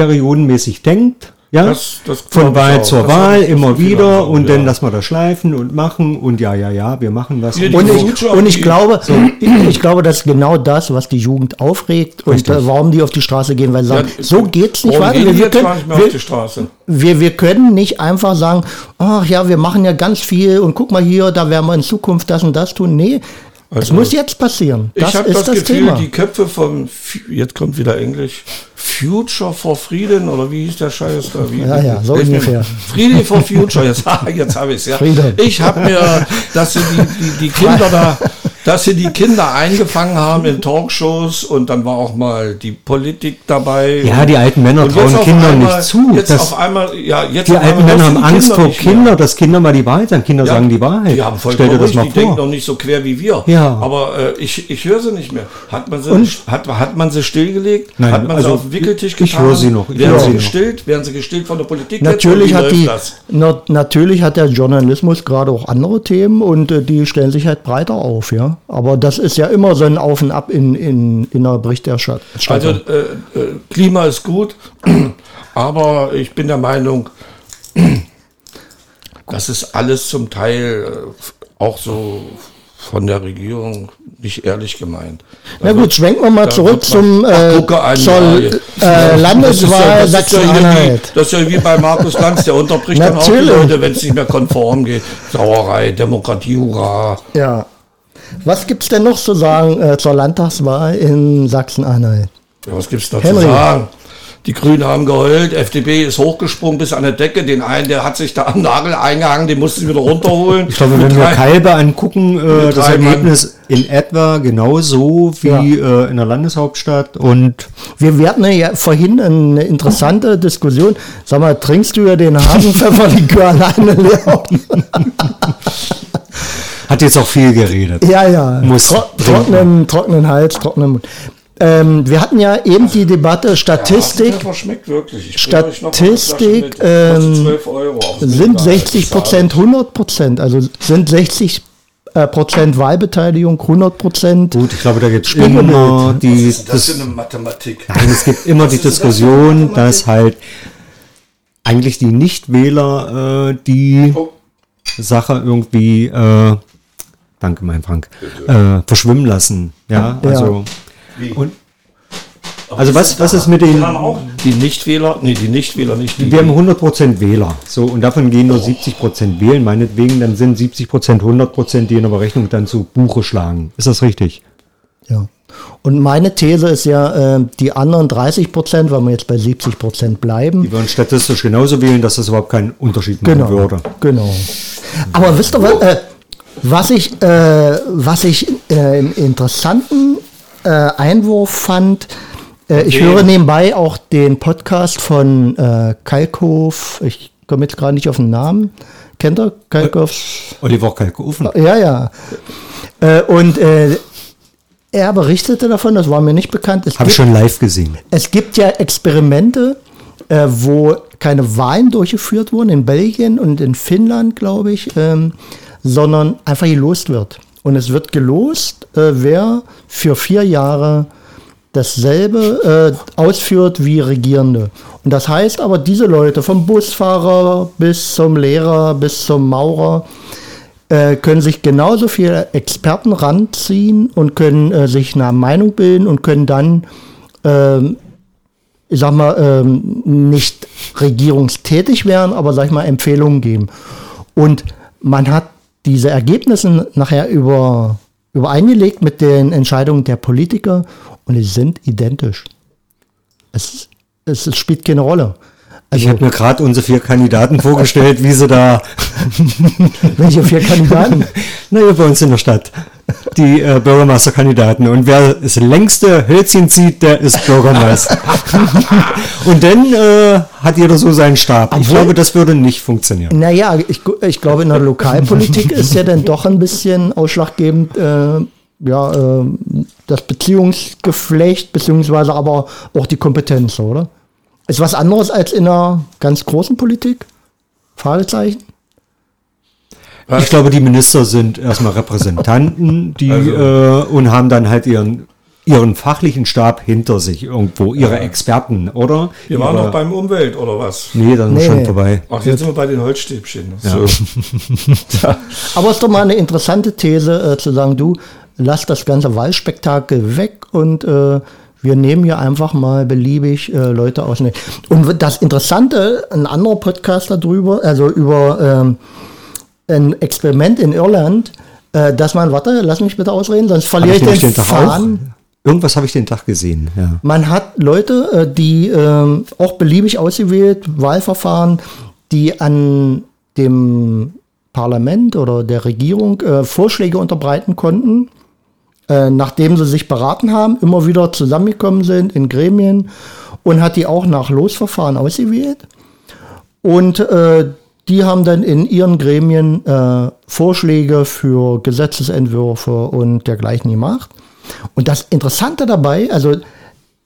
denkt. Ja, Das- das von Wahl zur Das Wahl immer wieder auch, und ja. dann lassen wir das schleifen und machen und ja, ja, ja, wir machen was. Die und, ich, und ich glaube, ich, [CLEARS THROAT] ich glaube, das ist genau das, was die Jugend aufregt und äh, warum die auf die Straße gehen, weil sie sagen, so geht's nicht Warum weiter. Wir, wir, können, Straße? wir, wir können nicht einfach sagen, ach ja, wir machen ja ganz viel und guck mal hier, da werden wir in Zukunft das und das tun. Nee, es Also, muss jetzt passieren. Das ich habe ist das, das, Gefühl, Thema. die Köpfe von, jetzt kommt wieder Englisch, Future for Frieden oder wie hieß der Scheiß da? Wie, Ja, ja, so ungefähr. Frieden for Future, jetzt, [LAUGHS] jetzt habe ich es ja. Frieden. Ich habe mir, dass die, die, die Kinder da, [LAUGHS] dass sie die Kinder eingefangen haben in Talkshows und dann war auch mal die Politik dabei. Ja, die alten Männer trauen jetzt auf Kindern einmal- nicht zu. Jetzt Das- auf einmal, ja, jetzt Die auf alten Männer haben Angst vor nicht mehr. Kinder, dass Kinder mal die Wahrheit sagen. Kinder Ja, sagen die Wahrheit. Die haben voll Stell dir das mal die denken vor. noch nicht so quer wie wir. Ja. Aber äh, ich, ich höre sie nicht mehr. Hat man sie, Und? hat, hat man sie stillgelegt? Nein, hat man also sie auf den Wickeltisch ich getan? höre sie noch, ich Werden höre sie noch. gestillt? Werden sie gestillt von der Politik? Natürlich hat, die, na, natürlich hat der Journalismus gerade auch andere Themen und äh, die stellen sich halt breiter auf, ja. Aber das ist ja immer so ein Auf und Ab in, in, in der Berichterstattung. Also äh, äh, Klima ist gut, [CLEARS THROAT] aber ich bin der Meinung, [CLEARS THROAT] das ist alles zum Teil äh, auch so von der Regierung nicht ehrlich gemeint. Na gut, schwenken wir mal zurück zum äh, an, zur äh, Das ist ja- Landeswahl das ist ja hier wie- Sachsen-Anhalt. Das ist ja wie bei Markus Lanz, der unterbricht dann auch die. Leute, wenn es nicht mehr konform geht. Sauerei, Demokratie, hurra. Ja. Was gibt's denn noch zu sagen äh, zur Landtagswahl in Sachsen-Anhalt? Ja, was gibt's da Henry. zu sagen? Die Grünen haben geheult, FDP ist hochgesprungen bis an der Decke. Den einen, der hat sich da am Nagel eingehangen, den mussten sie wieder runterholen. Ich glaube, wenn Mit wir Kalbe angucken, äh, das Ergebnis in etwa genauso wie Ja. äh, in der Landeshauptstadt und Wir, wir hatten ja vorhin eine interessante Diskussion. Sag mal, trinkst du ja den Hasenpfefferlikör alleine leer? [LAUGHS] hat jetzt auch viel geredet. Ja, ja. Muss Tro trockenen, trockenen Hals, trockenen Mund. Ähm, wir hatten ja eben die Debatte Statistik. Hasenpfeffer schmeckt wirklich. Ich Statistik, ähm, 12 Euro. Auf dem Sind Laden. 60 Prozent 100 Prozent, also sind 60 äh, Prozent Wahlbeteiligung 100 Prozent. Gut, ich glaube, da gibt es immer die, Das das, ist eine Mathematik. nein, es gibt immer die Diskussion, dass halt eigentlich die Nichtwähler äh, die Oh. Sache irgendwie, äh, danke mein Frank, äh, verschwimmen lassen. Ja, also und also was, was ist mit den, Die Nichtwähler, nee, die Nichtwähler nicht. Die, wir haben 100% Wähler, so und davon gehen nur 70% wählen, meinetwegen, dann sind 70%, 100%, die in der Berechnung dann zu Buche schlagen. Ist das richtig? Ja. Und meine These ist ja, äh, die anderen 30 Prozent, weil wir jetzt bei 70 Prozent bleiben, Die würden statistisch genauso wählen, dass das überhaupt keinen Unterschied machen Genau, würde. genau. Aber wisst ihr, was, äh, was ich, äh, was ich äh, einen interessanten äh, Einwurf fand, äh, ich höre nebenbei auch den Podcast von äh, Kalkhof, ich komme jetzt gerade nicht auf den Namen, kennt ihr Kalkhofs? Oliver Kalkofen. Ja, ja. Äh, und äh, er berichtete davon, das war mir nicht bekannt, Habe ich schon live gesehen. es gibt ja Experimente, äh, wo keine Wahlen durchgeführt wurden, in Belgien und in Finnland, glaube ich, ähm, sondern einfach gelost wird. Und es wird gelost, äh, wer für vier Jahre dasselbe äh, ausführt wie Regierende. Und das heißt aber, diese Leute, vom Busfahrer bis zum Lehrer, bis zum Maurer, äh, können sich genauso viele Experten ranziehen und können äh, sich eine Meinung bilden und können dann, ähm, ich sag mal, ähm, nicht regierungstätig werden, aber sag ich mal, Empfehlungen geben. Und man hat diese Ergebnisse nachher über, übereingelegt mit den Entscheidungen der Politiker und die sind identisch. Es, es, es spielt keine Rolle. Ich Also, habe mir gerade unsere vier Kandidaten vorgestellt, wie sie da, [LAUGHS] welche vier Kandidaten? [LAUGHS] naja, bei uns in der Stadt, die äh, Bürgermeisterkandidaten. Und wer das längste Hölzchen zieht, der ist Bürgermeister. [LAUGHS] Und dann äh, hat jeder so seinen Stab. Ich Obwohl- glaube, das würde nicht funktionieren. Naja, ich, ich glaube, in der Lokalpolitik ist ja dann doch ein bisschen ausschlaggebend, äh, ja, äh, das Beziehungsgeflecht, beziehungsweise aber auch die Kompetenz, oder? Ist was anderes als in einer ganz großen Politik? Fragezeichen? Ich glaube, die Minister sind erstmal Repräsentanten, die Also- äh, und haben dann halt ihren ihren fachlichen Stab hinter sich irgendwo, ihre Experten, oder? Wir waren Ihre- noch beim Umwelt, oder was? Nee, dann Nee. schon vorbei. Ach, jetzt sind wir bei den Holzstäbchen. Ja. So. [LAUGHS] Aber es ist doch mal eine interessante These, äh, zu sagen, du, lass das ganze Wahlspektakel weg und äh, wir nehmen hier einfach mal beliebig äh, Leute aus. Und das Interessante, ein anderer Podcast darüber, also über ähm, ein Experiment in Irland, äh, dass man, warte, lass mich bitte ausreden, sonst verliere ich ich, den, den Tag Faden. Irgendwas habe ich den Tag gesehen, ja. Man hat Leute, äh, die ähm, auch beliebig ausgewählt, Wahlverfahren, die an dem Parlament oder der Regierung äh, Vorschläge unterbreiten konnten. Äh, nachdem sie sich beraten haben, immer wieder zusammengekommen sind in Gremien und hat die auch nach Losverfahren ausgewählt. Und äh, die haben dann in ihren Gremien äh, Vorschläge für Gesetzesentwürfe und dergleichen gemacht. Und das Interessante dabei, also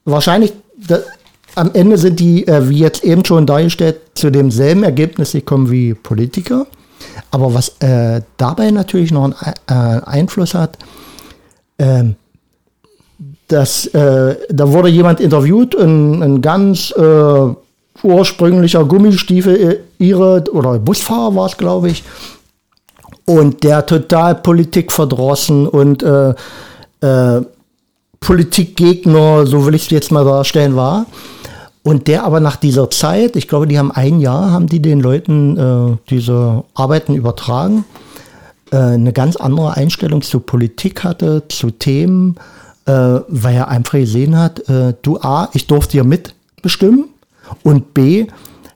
wahrscheinlich da, am Ende sind die, äh, wie jetzt eben schon dargestellt, zu demselben Ergebnis gekommen wie Politiker. Aber was äh, dabei natürlich noch einen äh, Einfluss hat, ähm, dass äh, da wurde jemand interviewt, ein, ein ganz äh, ursprünglicher Gummistiefel ihre oder Busfahrer war es, glaube ich, und der total politikverdrossen und äh, äh, Politikgegner, so will ich es jetzt mal darstellen, war. Und der aber nach dieser Zeit, ich glaube, die haben ein Jahr, haben die den Leuten äh, diese Arbeiten übertragen, äh, eine ganz andere Einstellung zur Politik hatte, zu Themen, äh, weil er einfach gesehen hat, äh, du A, ich durfte hier mitbestimmen und B,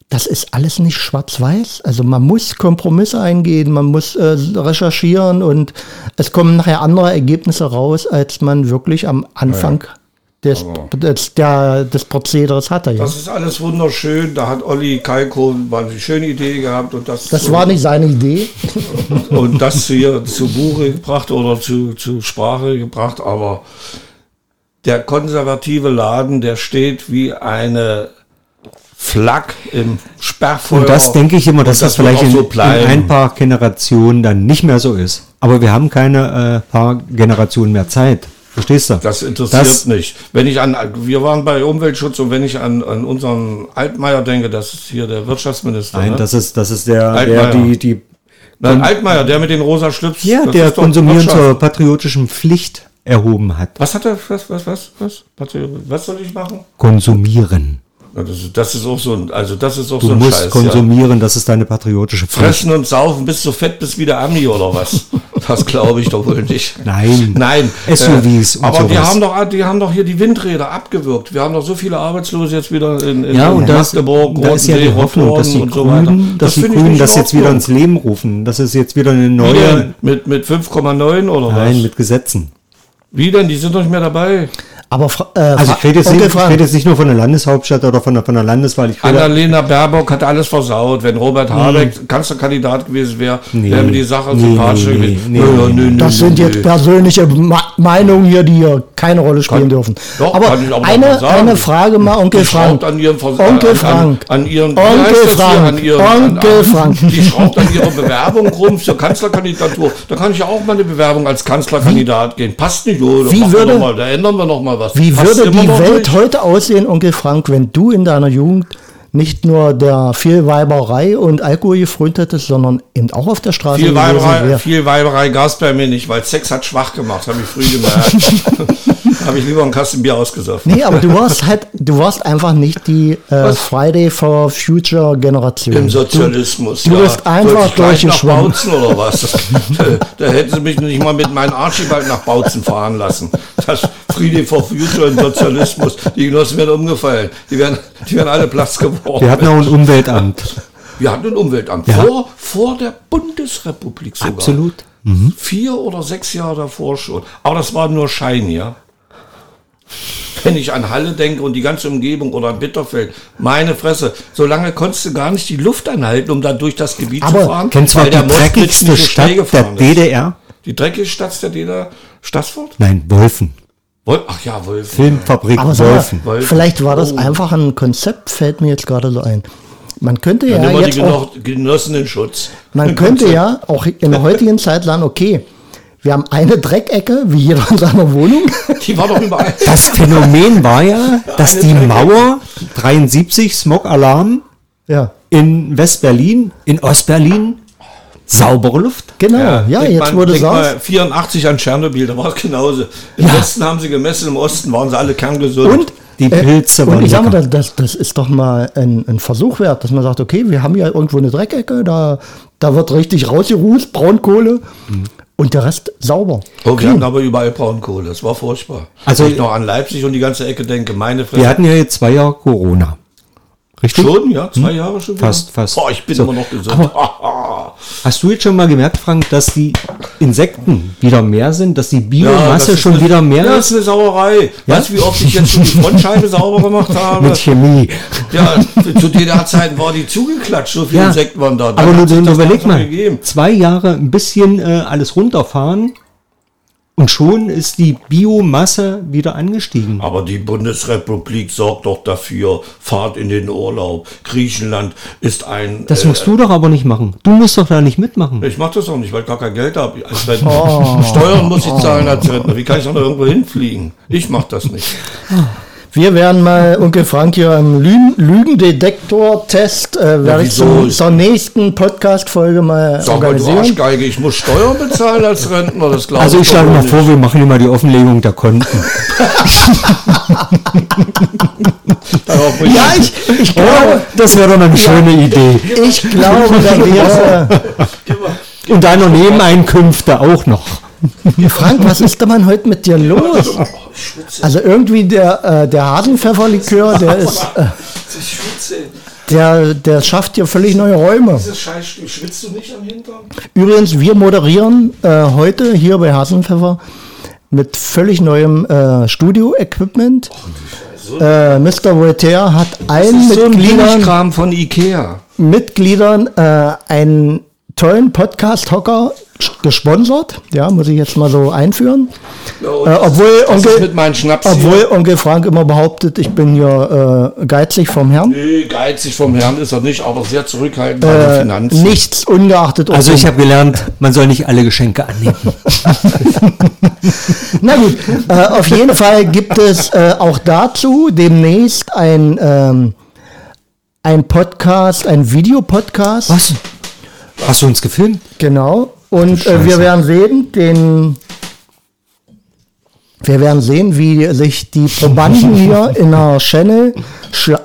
das ist alles nicht schwarz-weiß. Also man muss Kompromisse eingehen, man muss äh, recherchieren und es kommen nachher andere Ergebnisse raus, als man wirklich am Anfang ja. Des, des, der, des Prozederes hatte. Ja. Das ist alles wunderschön. Da hat Olli Kalko eine schöne Idee gehabt. Und das das war nicht seine Idee. [LAUGHS] und das hier zu Buche gebracht oder zu, zu Sprache gebracht. Aber der konservative Laden, der steht wie eine Flak im Sperrfeuer. Und das denke ich immer, dass das, das vielleicht in, so in, ein paar Generationen dann nicht mehr so ist. Aber wir haben keine äh, paar Generationen mehr Zeit. Verstehst du? Das interessiert das, nicht. Wenn ich an, wir waren bei Umweltschutz und wenn ich an, an unseren Altmaier denke, das ist hier der Wirtschaftsminister. Nein, ne? das ist, das ist der, der die, die Nein, Altmaier, der mit den rosa Schlips. Ja, der Konsumieren zur patriotischen Pflicht erhoben hat. Was hat er, was, was, was, was, was soll ich machen? Konsumieren. Das ist, das ist auch so ein, also das ist auch du so ein musst Scheiß, konsumieren, ja. das ist deine patriotische Pflicht. Fressen und saufen, bis du fett bist wie der Ami oder was? [LAUGHS] Das glaube ich doch wohl nicht. Nein. Nein. SUVs. Äh, aber sowas. die haben doch, die haben doch hier die Windräder abgewürgt. Wir haben doch so viele Arbeitslose jetzt wieder in, in, ja, und in Magdeburg, da ist ja die Hoffnung, dass die und so weiter. Grünen, dass das die Grünen das jetzt wieder ins Leben rufen. Das ist jetzt wieder eine neue. Mit, mit 5,9 oder Nein, was? Nein, mit Gesetzen. Wie denn? Die sind doch nicht mehr dabei. Aber äh, also ich rede, jetzt nicht, ich rede jetzt nicht nur von der Landeshauptstadt oder von der, von der Landeswahl. Ich Annalena Baerbock hat alles versaut. Wenn Robert Habeck nee. Kanzlerkandidat gewesen wäre, nee. wäre mir die Sache nee, sympathischer nee, gewesen. Nee, nee, nee, das sind jetzt persönliche Meinungen hier, die hier keine Rolle spielen kann, dürfen. Doch, aber, aber eine, eine Frage mal, Onkel die Frank. An ihrem Onkel Frank. An, an, ihren, Onkel Frank. An ihren, Onkel Frank. Die schraubt an ihrer Bewerbung rum zur Kanzlerkandidatur. Da kann ich ja auch mal eine Bewerbung als Kanzlerkandidat gehen. Passt nicht, oder? Wie würde, mal, da ändern wir noch mal was. Wie würde die Welt heute aussehen, Onkel Frank, wenn du in deiner Jugend nicht nur der Vielweiberei und Alkohol gefreut hättest, sondern eben auch auf der Straße viel Weiberei, viel Weiberei gab es bei mir nicht, weil Sex hat schwach gemacht, habe ich früh gemerkt. [LAUGHS] habe ich lieber einen Kasten Bier ausgesoffen. Nee, aber du warst halt, du warst einfach nicht die äh, Friday for Future Generation. Im Sozialismus, Du, du ja. bist einfach durchgeschwommen. Nach Bautzen oder was? [LAUGHS] da, hätten sie mich nicht mal mit meinem Archibald nach Bautzen fahren lassen. Das Friday for Future und Sozialismus, die Genossen werden umgefallen. Die werden, die werden alle Platz geworden. Wir hatten auch ein Umweltamt. Wir hatten ein Umweltamt. Ja. Vor, vor der Bundesrepublik sogar. Absolut. Mhm. Vier oder sechs Jahre davor schon. Aber das war nur Schein, ja. Wenn ich an Halle denke und die ganze Umgebung oder an Bitterfeld, meine Fresse, so lange konntest du gar nicht die Luft anhalten, um da durch das Gebiet Aber zu fahren. Kennst du mal die dreckigste Stadt der DDR? Die dreckigste Stadt der DDR? Stassfurt? Nein, Wolfen. Wol Ach ja, Wolfen. Filmfabrik Aber Wolfen. Mal, Vielleicht war das oh. einfach ein Konzept, fällt mir jetzt gerade so ein. Man könnte ja, ja jetzt auch, genossenen Schutz. Man könnte ja [LAUGHS] auch in der heutigen Zeit sagen, okay, wir haben eine Dreckecke, wie jeder in seiner Wohnung. Die war doch überall. Das Phänomen war ja, dass die Mauer 73 Smog-Alarm ja. in West-Berlin, in Ost-Berlin saubere Luft. Genau, ja, ja jetzt man, wurde es 84 an Tschernobyl, da war es genauso. Im ja. Westen haben sie gemessen, im Osten waren sie alle kerngesund. Und die äh, Pilze äh, Und ich sage mal, das, das ist doch mal ein, ein, Versuch wert, dass man sagt, okay, wir haben ja irgendwo eine Dreckecke, da, da wird richtig rausgerußt, Braunkohle. Mhm. Und der Rest sauber. Oh, wir hatten aber überall Braunkohle. Das war furchtbar. Also Wenn ich noch an Leipzig und die ganze Ecke denke, meine Fresse. Wir hatten ja jetzt zwei Jahre Corona. Richtig? Schon, ja, zwei hm? Jahre schon. Fast, fast. Oh, ich bin so. immer noch gesund. [LAUGHS] hast du jetzt schon mal gemerkt, Frank, dass die Insekten wieder mehr sind, dass die Biomasse ist schon eine- wieder mehr Das ist ist eine Sauerei. Ja? Weißt du, wie oft ich jetzt schon die Frontscheibe sauber gemacht [LAUGHS] habe? mit Chemie. Ja, zu DDR-Zeiten war die zugeklatscht, so viele Ja, Insekten waren da. Dann aber nur, überleg mal, gegeben. zwei Jahre ein bisschen äh, alles runterfahren und schon ist die Biomasse wieder angestiegen. Aber die Bundesrepublik sorgt doch dafür, fahrt in den Urlaub. Griechenland ist ein... Das äh, musst du doch aber nicht machen. Du musst doch da nicht mitmachen. Ich mach das auch nicht, weil ich gar kein Geld habe. Als Rentner. Steuern muss ich zahlen als Rentner. Wie kann ich auch noch irgendwo hinfliegen? Ich mach das nicht. Wir werden mal Onkel Frank hier im Lü Lügendetektor-Test, äh, werde ich zum, zur nächsten Podcast-Folge mal Sag mal, du organisieren. Arschgeige, ich muss Steuern bezahlen als Rentner, das glaube Also ich schlage mal nicht. vor, wir machen hier mal die Offenlegung der Konten. Ja, ich, ich glaube, Das wäre doch mal eine schöne Idee. ich glaube, da wäre, [LAUGHS] Und deiner Nebeneinkünfte auch noch. Frank, was ist denn man heute mit dir los? Also irgendwie der, äh, der Hasenpfefferlikör, der [LAUGHS] ist, äh, Ich schwitze. der, der schafft hier völlig neue Räume. Dieses Scheißstück, schwitzt du nicht am Hintern? Übrigens, wir moderieren äh, heute hier bei Hasenpfeffer mit völlig neuem äh, Studio-Equipment. Äh, Mr. Voltaire hat allen So ein Mitgliedern, Billigkram von Ikea. Mitgliedern äh, einen tollen Podcast-Hocker gesponsert. Ja, muss ich jetzt mal so einführen. Ja, und Äh, obwohl Onkel, obwohl Onkel Frank immer behauptet, ich bin hier äh, geizig vom Herrn. Nee, geizig vom Herrn ist er nicht, aber sehr zurückhaltend bei den Äh, Finanzen. nichts ungeachtet. Also ich habe gelernt, man soll nicht alle Geschenke annehmen. [LAUGHS] Na gut, äh, auf jeden Fall gibt es äh, auch dazu demnächst ein, ähm, ein Podcast, ein Videopodcast. Was? Hast du uns gefilmt? Genau. Und äh, wir werden sehen, den. Wir werden sehen, wie sich die Probanden [LAUGHS] hier in einer Channel,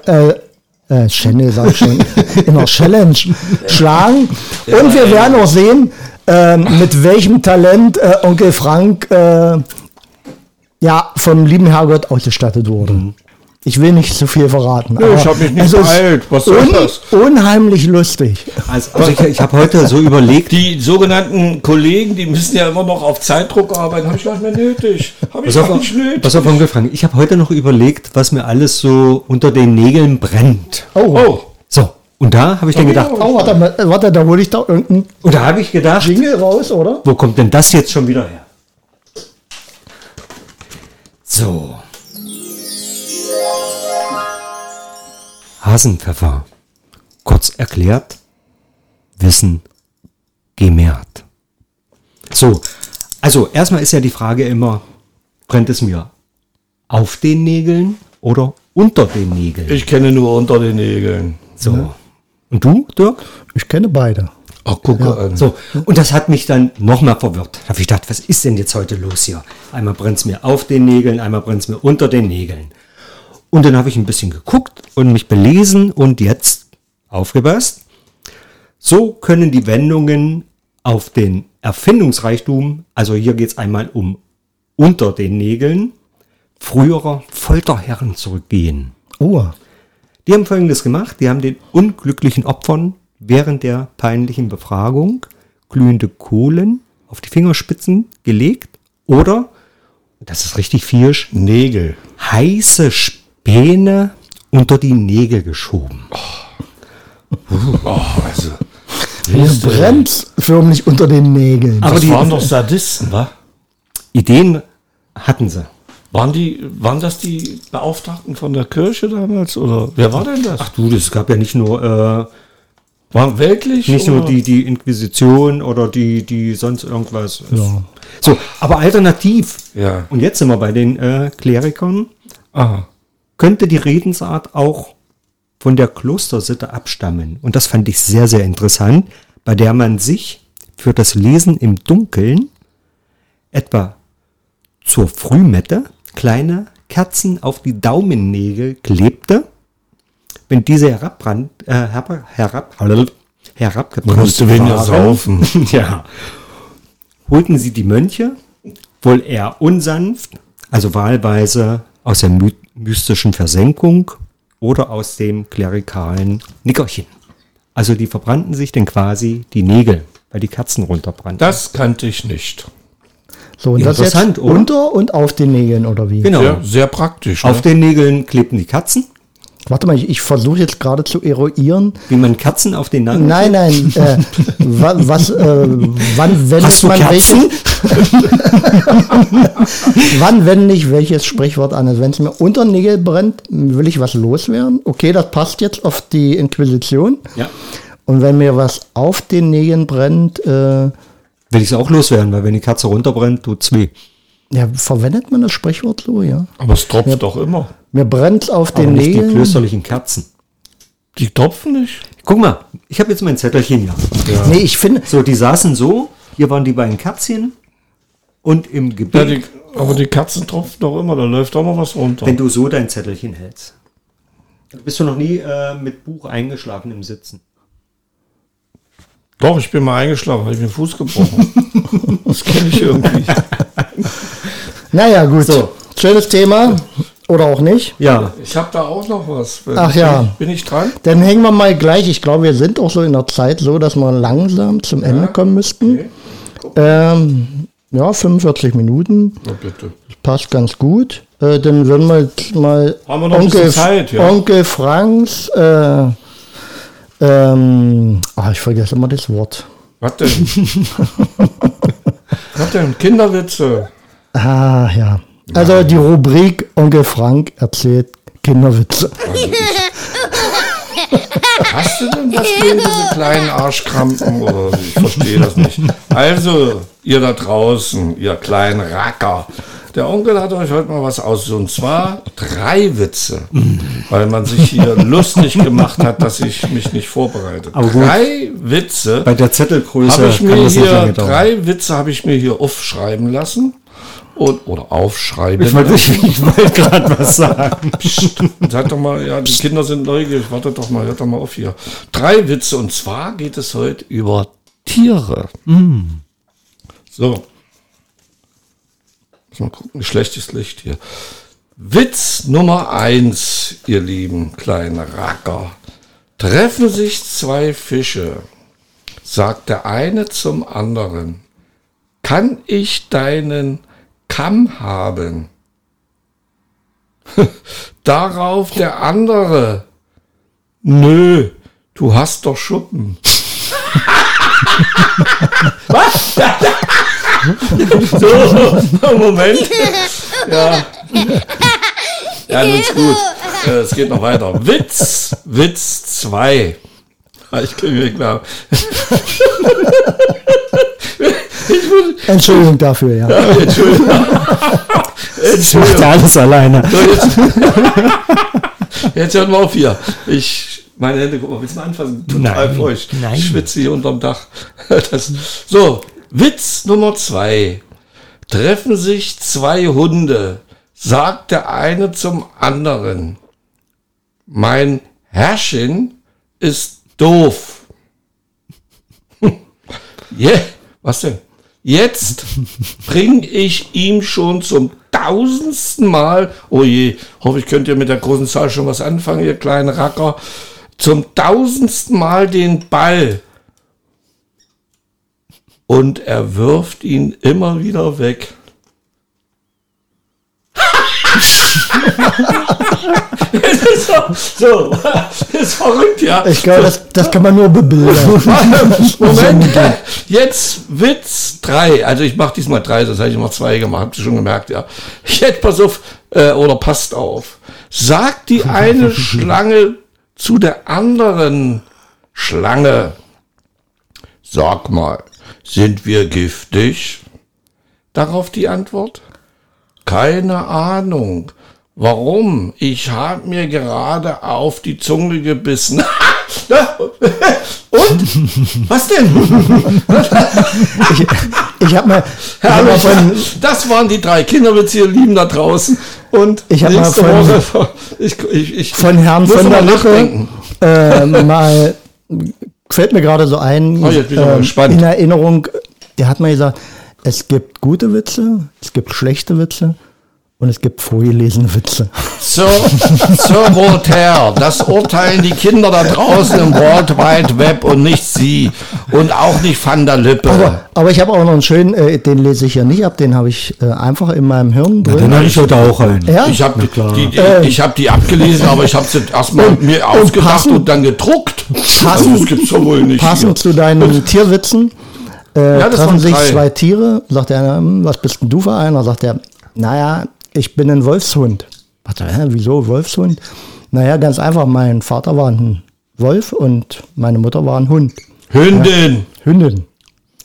äh, äh, Channel sag ich schon, [LAUGHS] in einer Challenge schlagen. Und wir werden auch sehen, ähm, mit welchem Talent äh, Onkel Frank äh, ja vom lieben Herrgott ausgestattet wurde. Ich will nicht zu viel verraten. Nö, ich aber hab mich nicht beeilt. Was soll das? Unheimlich lustig. Also, also ich, ich habe heute so überlegt, Die sogenannten Kollegen, die müssen ja immer noch auf Zeitdruck arbeiten. Habe ich gar nicht mehr nötig. Habe ich gar auf, nicht nötig. pass auf, Onkel Frank, ich habe heute noch überlegt, was mir alles so unter den Nägeln brennt. Oh, Oh, So, und da habe ich dann gedacht, oh warte, äh, warte, da hole ich da irgendeinen und da habe ich gedacht, Jingle raus, oder? wo kommt denn das jetzt schon wieder her? So. Hasenpfeffer. Kurz erklärt, Wissen gemehrt. So, also erstmal ist ja die Frage immer, brennt es mir auf den Nägeln oder unter den Nägeln? ich kenne nur unter den Nägeln. So. Und du, Dirk? Ich kenne beide. Ach, gucke an. So, und das hat mich dann noch mal verwirrt. Da habe ich gedacht, was ist denn jetzt heute los hier? Einmal brennt es mir auf den Nägeln, einmal brennt es mir unter den Nägeln. Und dann habe ich ein bisschen geguckt und mich belesen und jetzt aufgepasst. So können die Wendungen auf den Erfindungsreichtum, also hier geht es einmal um unter den Nägeln, früherer Folterherren zurückgehen. Oh, Die haben Folgendes gemacht. Die haben den unglücklichen Opfern während der peinlichen Befragung glühende Kohlen auf die Fingerspitzen gelegt oder, das ist richtig viersch, Nägel. heiße Späne unter die Nägel geschoben. Oh, also. mir brennt förmlich unter den Nägeln. Aber das die waren doch Sadisten, wa? Ideen hatten sie. Waren, die, waren das die Beauftragten von der Kirche damals? Oder wer war denn das? Ach du, das gab ja nicht nur, äh, Waren weltlich? nicht nur oder? die, die Inquisition oder die, die sonst irgendwas. Ja. So, aber alternativ. Ja. Und jetzt sind wir bei den äh, Klerikern. Aha. Könnte die Redensart auch von der Klostersitte abstammen. Und das fand ich sehr, sehr interessant, bei der man sich für das Lesen im Dunkeln etwa zur Frühmette kleine Kerzen auf die Daumennägel klebte. Wenn diese herabbrand, äh, herab, herab, herabgebrannt saufen. [LAUGHS] ja. Holten sie die Mönche, wohl eher unsanft, also wahlweise aus der mystischen Versenkung oder aus dem klerikalen Nickerchen. Also die verbrannten sich denn quasi die Nägel. weil die Katzen runterbrannten. Das kannte ich nicht. So, und das jetzt Interessant, oder? unter und auf den Nägeln oder wie? Genau. Sehr, sehr praktisch. Ne? Auf den Nägeln klebten die Katzen, Warte mal, ich, ich versuche jetzt gerade zu eruieren. wie man Katzen auf den Nagel Nein, nein, äh, wa, was, äh, wann wendet Hast man welches, [LAUGHS] wann wende ich welches Sprichwort an? Also wenn es mir unter den Nägel brennt, will ich was loswerden. Okay, das passt jetzt auf die Inquisition. Ja. Und wenn mir was auf den Nägeln brennt, äh, Will ich es auch loswerden, weil wenn die Katze runterbrennt, tut's weh. ja, verwendet man das Sprichwort so, ja? Aber es tropft doch immer. Mir brennt auf Aber den nicht die Nägeln. klösterlichen Kerzen. Die tropfen nicht. Guck mal, ich habe jetzt mein Zettelchen hier. Nee, ich finde, So, die saßen so, hier waren die beiden Katzchen und im Ja, Gebet, die, aber die Katzen tropfen doch immer, da läuft doch mal was runter. wenn du so dein Zettelchen hältst. Bist du noch nie äh, mit Buch eingeschlafen im Sitzen? Doch, ich bin mal eingeschlafen, habe ich mir den Fuß gebrochen. [LAUGHS] das kenne ich irgendwie. naja, gut. So. Schönes Thema. Oder auch nicht. Ja. Ich habe da auch noch was. Ach ja. Bin ich dran? Dann hängen wir mal gleich. Ich glaube, wir sind auch so in der Zeit so, dass wir langsam zum Ende kommen müssten. Ähm, ja, 45 Minuten. Na bitte. Passt ganz gut. Äh, dann würden wir jetzt mal Haben wir noch ein bisschen Zeit, ja? Onkel Franks, äh, ähm, ah, ich vergesse immer das Wort. Was denn? [LAUGHS] was denn? Kinderwitze. Ah, ja. Also die Rubrik Onkel Frank erzählt Kinderwitze. [LAUGHS] Hast du denn das gegen diese kleinen Arschkrampen? Oder ich verstehe das nicht. Also, ihr da draußen, ihr kleinen Racker. Der Onkel hat euch heute mal was aus. Und zwar drei Witze. Weil man sich hier [LAUGHS] lustig gemacht hat, dass ich mich nicht vorbereitet. Aber gut. Drei Witze. Bei der Zettelgröße habe ich mir hier, drei Witze habe ich mir hier aufschreiben lassen. Und, oder aufschreiben. Ich wollte [LAUGHS] ich wollte gerade was sagen. Sag doch mal, ja, die Kinder sind neugierig. Warte doch mal, hört doch mal auf hier. Drei Witze und zwar geht es heute über Tiere. So. Muss mal gucken, schlechtes Licht hier. Witz Nummer eins, ihr lieben kleinen Racker. Treffen sich zwei Fische, sagt der eine zum anderen. Kann ich deinen Kamm haben? [LAUGHS] Darauf der andere. Nö, du hast doch Schuppen. [LAUGHS] Was? [LAUGHS] so, Moment. Ja. Ja, nun ist gut. Äh, Es geht noch weiter. Witz, Witz 2. Ich kriege mir klar. [LAUGHS] Entschuldigung dafür, ja. Entschuldigung. [LAUGHS] Ich machte alles alleine. So, jetzt, jetzt hören wir auf hier. Ich, meine Hände, guck mal, willst du mal anfassen? Total Nein, feucht. nein. Ich schwitze hier unterm Dach. Das, so, Witz Nummer zwei. Treffen sich zwei Hunde, sagt der eine zum anderen. Mein Herrchen ist doof. [LAUGHS] Yeah, was denn? Jetzt bring ich ihm schon zum tausendsten Mal, oh je, hoffe ich könnt ihr mit der großen Zahl schon was anfangen, ihr kleinen Racker, zum tausendsten Mal den Ball. Und er wirft ihn immer wieder weg. [LAUGHS] das [LAUGHS] ist so, so, das ist verrückt, ja. Ich glaube, das, das kann man nur bebildern. [LAUGHS] [LAUGHS] Moment, jetzt Witz 3. Also ich mache diesmal drei, das habe ich immer zwei gemacht, habt ihr schon gemerkt, ja. Jetzt pass auf, äh, oder passt auf. Sagt die eine Schlange zu der anderen Schlange. Sag mal, sind wir giftig? Darauf die Antwort. Keine Ahnung. Warum? Ich habe mir gerade auf die Zunge gebissen. [LAUGHS] Und? Was denn? Ich habe mal, ich hab mal von, Das waren die drei Kinderwitze, ihr Lieben da draußen. Und Ich hab mal von- Woche, ich, ich, ich von Herrn von der Lippe äh, mal, fällt mir gerade so ein, Oh, jetzt bin ich gespannt. in Erinnerung, der hat mal gesagt, es gibt gute Witze, es gibt schlechte Witze Und es gibt vorgelesene Witze. Sir, Sir Voltaire, das urteilen die Kinder da draußen im World Wide Web und nicht Sie. Und auch nicht Van der Lippe. Aber, aber ich habe auch noch einen schönen, äh, den lese ich ja nicht ab, den habe ich äh, einfach in meinem Hirn Den drin. habe ich heute auch einen. Ja? Ich habe die, die, Äh. ich hab die abgelesen, aber ich habe sie erstmal mir ausgedacht passend- und dann gedruckt. passend- also, das gibt's wohl nicht. Passend zu deinen [LAUGHS] Tierwitzen äh, Ja, das treffen sich drei. zwei Tiere. Sagt der eine, hm, was bist denn du für einer? Sagt er, naja, ich bin ein Wolfshund. Sagt er, hä, wieso Wolfshund? Naja, ganz einfach, mein Vater war ein Wolf und meine Mutter war ein Hund. Hündin, Hündin.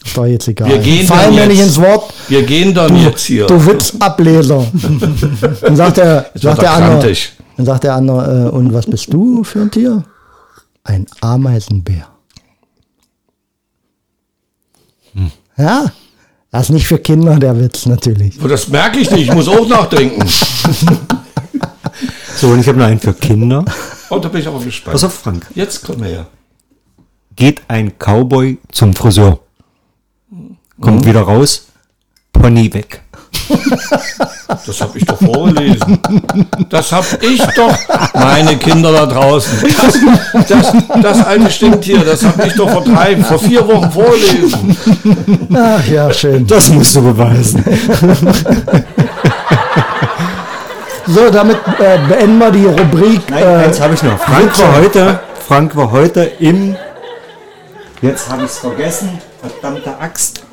Ist doch jetzt egal. Wir gehen Fallen dann mir jetzt. nicht ins Wort. wir gehen dann jetzt hier. Du Witzableser. [LAUGHS] dann sagt der, Jetzt sagt er der andere, dann sagt der andere, äh, und was bist du für ein Tier? Ein Ameisenbär. Hm. Ja, das ist nicht für Kinder der Witz natürlich. Oh, Das merke ich nicht, ich muss auch nachdenken. [LAUGHS] So, und ich habe noch einen für Kinder. Oh, da bin ich aber gespannt. Pass auf, Frank. Jetzt komm her. Geht ein Cowboy zum Friseur. Kommt Mhm. wieder raus. Pony weg. [LAUGHS] Das habe ich doch vorgelesen. Das habe ich doch, meine Kinder da draußen. Das, das, das alte Stinktier, das habe ich doch vor drei, vor vier Wochen vorgelesen. Ach ja, schön. Das musst du beweisen. So, damit äh, beenden wir die Rubrik. Nein, äh, eins habe ich noch. Frank war heute, Frank war heute im. Jetzt habe ich es vergessen. Verdammte Axt.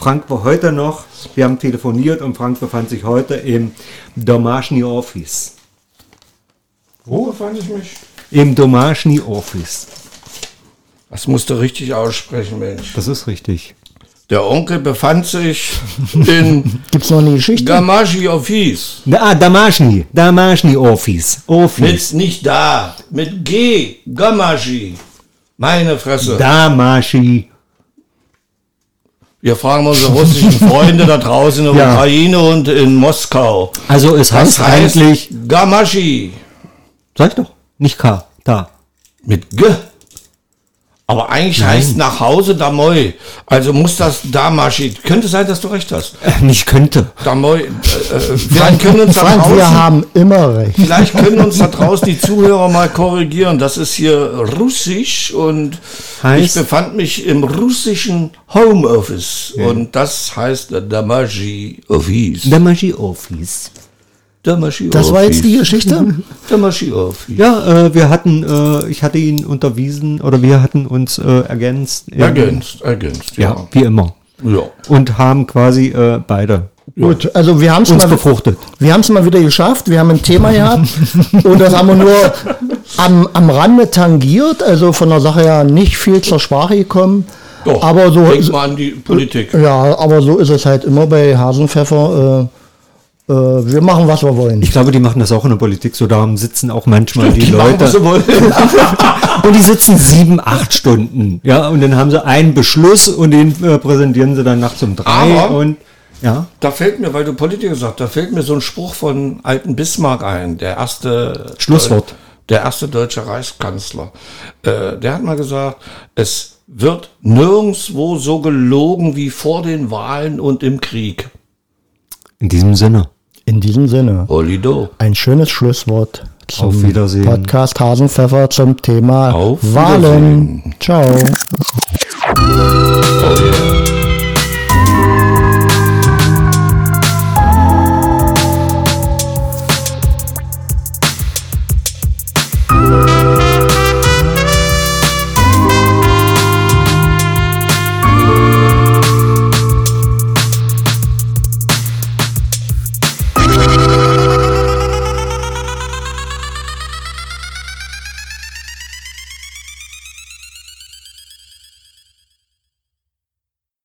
Frank war heute noch. Wir haben telefoniert und Frank befand sich heute im Domaschny Office. Wo befand ich mich? Im Domaschny Office. Das musst du richtig aussprechen, Mensch. Das ist richtig. Der Onkel befand sich in [LAUGHS] Gibt's noch eine Geschichte? Gamashi Office. Ah, Domaschny. Domaschny Office. Office. Mit, nicht da, mit G, Gamashi. Meine Fresse. Damaschi. Wir fragen unsere russischen Freunde da draußen in der Ja. Ukraine und in Moskau. Also es heißt, Das heißt eigentlich. Gamashi. Sag ich doch. Nicht K. Da. Mit G. Aber eigentlich heißt nach Hause Damoy. Also muss das Damaschi. Könnte sein, dass du recht hast. Äh, Nicht könnte. Damoy. Äh, äh, vielleicht können uns da Frank, wir draußen, haben immer recht. vielleicht können uns da draußen die Zuhörer mal korrigieren. Das ist hier Russisch und Heißt- ich befand mich im russischen Homeoffice und das heißt Damaschi Office. Damaschi Office. Das war jetzt die. Geschichte? [LAUGHS] Damaschi Office. Ja, äh, wir hatten, äh, ich hatte ihn unterwiesen oder wir hatten uns äh, ergänzt. Ergänzt, ergänzt, Ja, ja. wie immer. ja. Und haben quasi äh, beide Gut, also wir haben es mal, befruchtet. wir haben's mal wieder geschafft. Wir haben ein Thema [LAUGHS] gehabt und das haben wir nur am, am Rande tangiert, also von der Sache her nicht viel zur Sprache gekommen. Doch, aber so, denk mal an die Politik. ja, aber so ist es halt immer bei Hasenpfeffer. Äh, wir machen, was wir wollen. Ich glaube, die machen das auch in der Politik so. Da sitzen auch manchmal die, Die Leute. [LAUGHS] Und die sitzen sieben, acht Stunden. Ja, und dann haben sie einen Beschluss und den äh, präsentieren sie dann nachts um drei. Aber- und ja, Da fällt mir, weil du Politiker sagst, da fällt mir so ein Spruch von alten Bismarck ein, der erste Schlusswort. der erste deutsche Reichskanzler. Äh, der hat mal gesagt, es wird nirgendwo so gelogen wie vor den Wahlen und im Krieg. in diesem Sinne. In diesem Sinne, Olido. ein schönes Schlusswort zum Auf Wiedersehen. Podcast Hasenpfeffer zum Thema Auf Wahlen. Ciao. Oh yeah.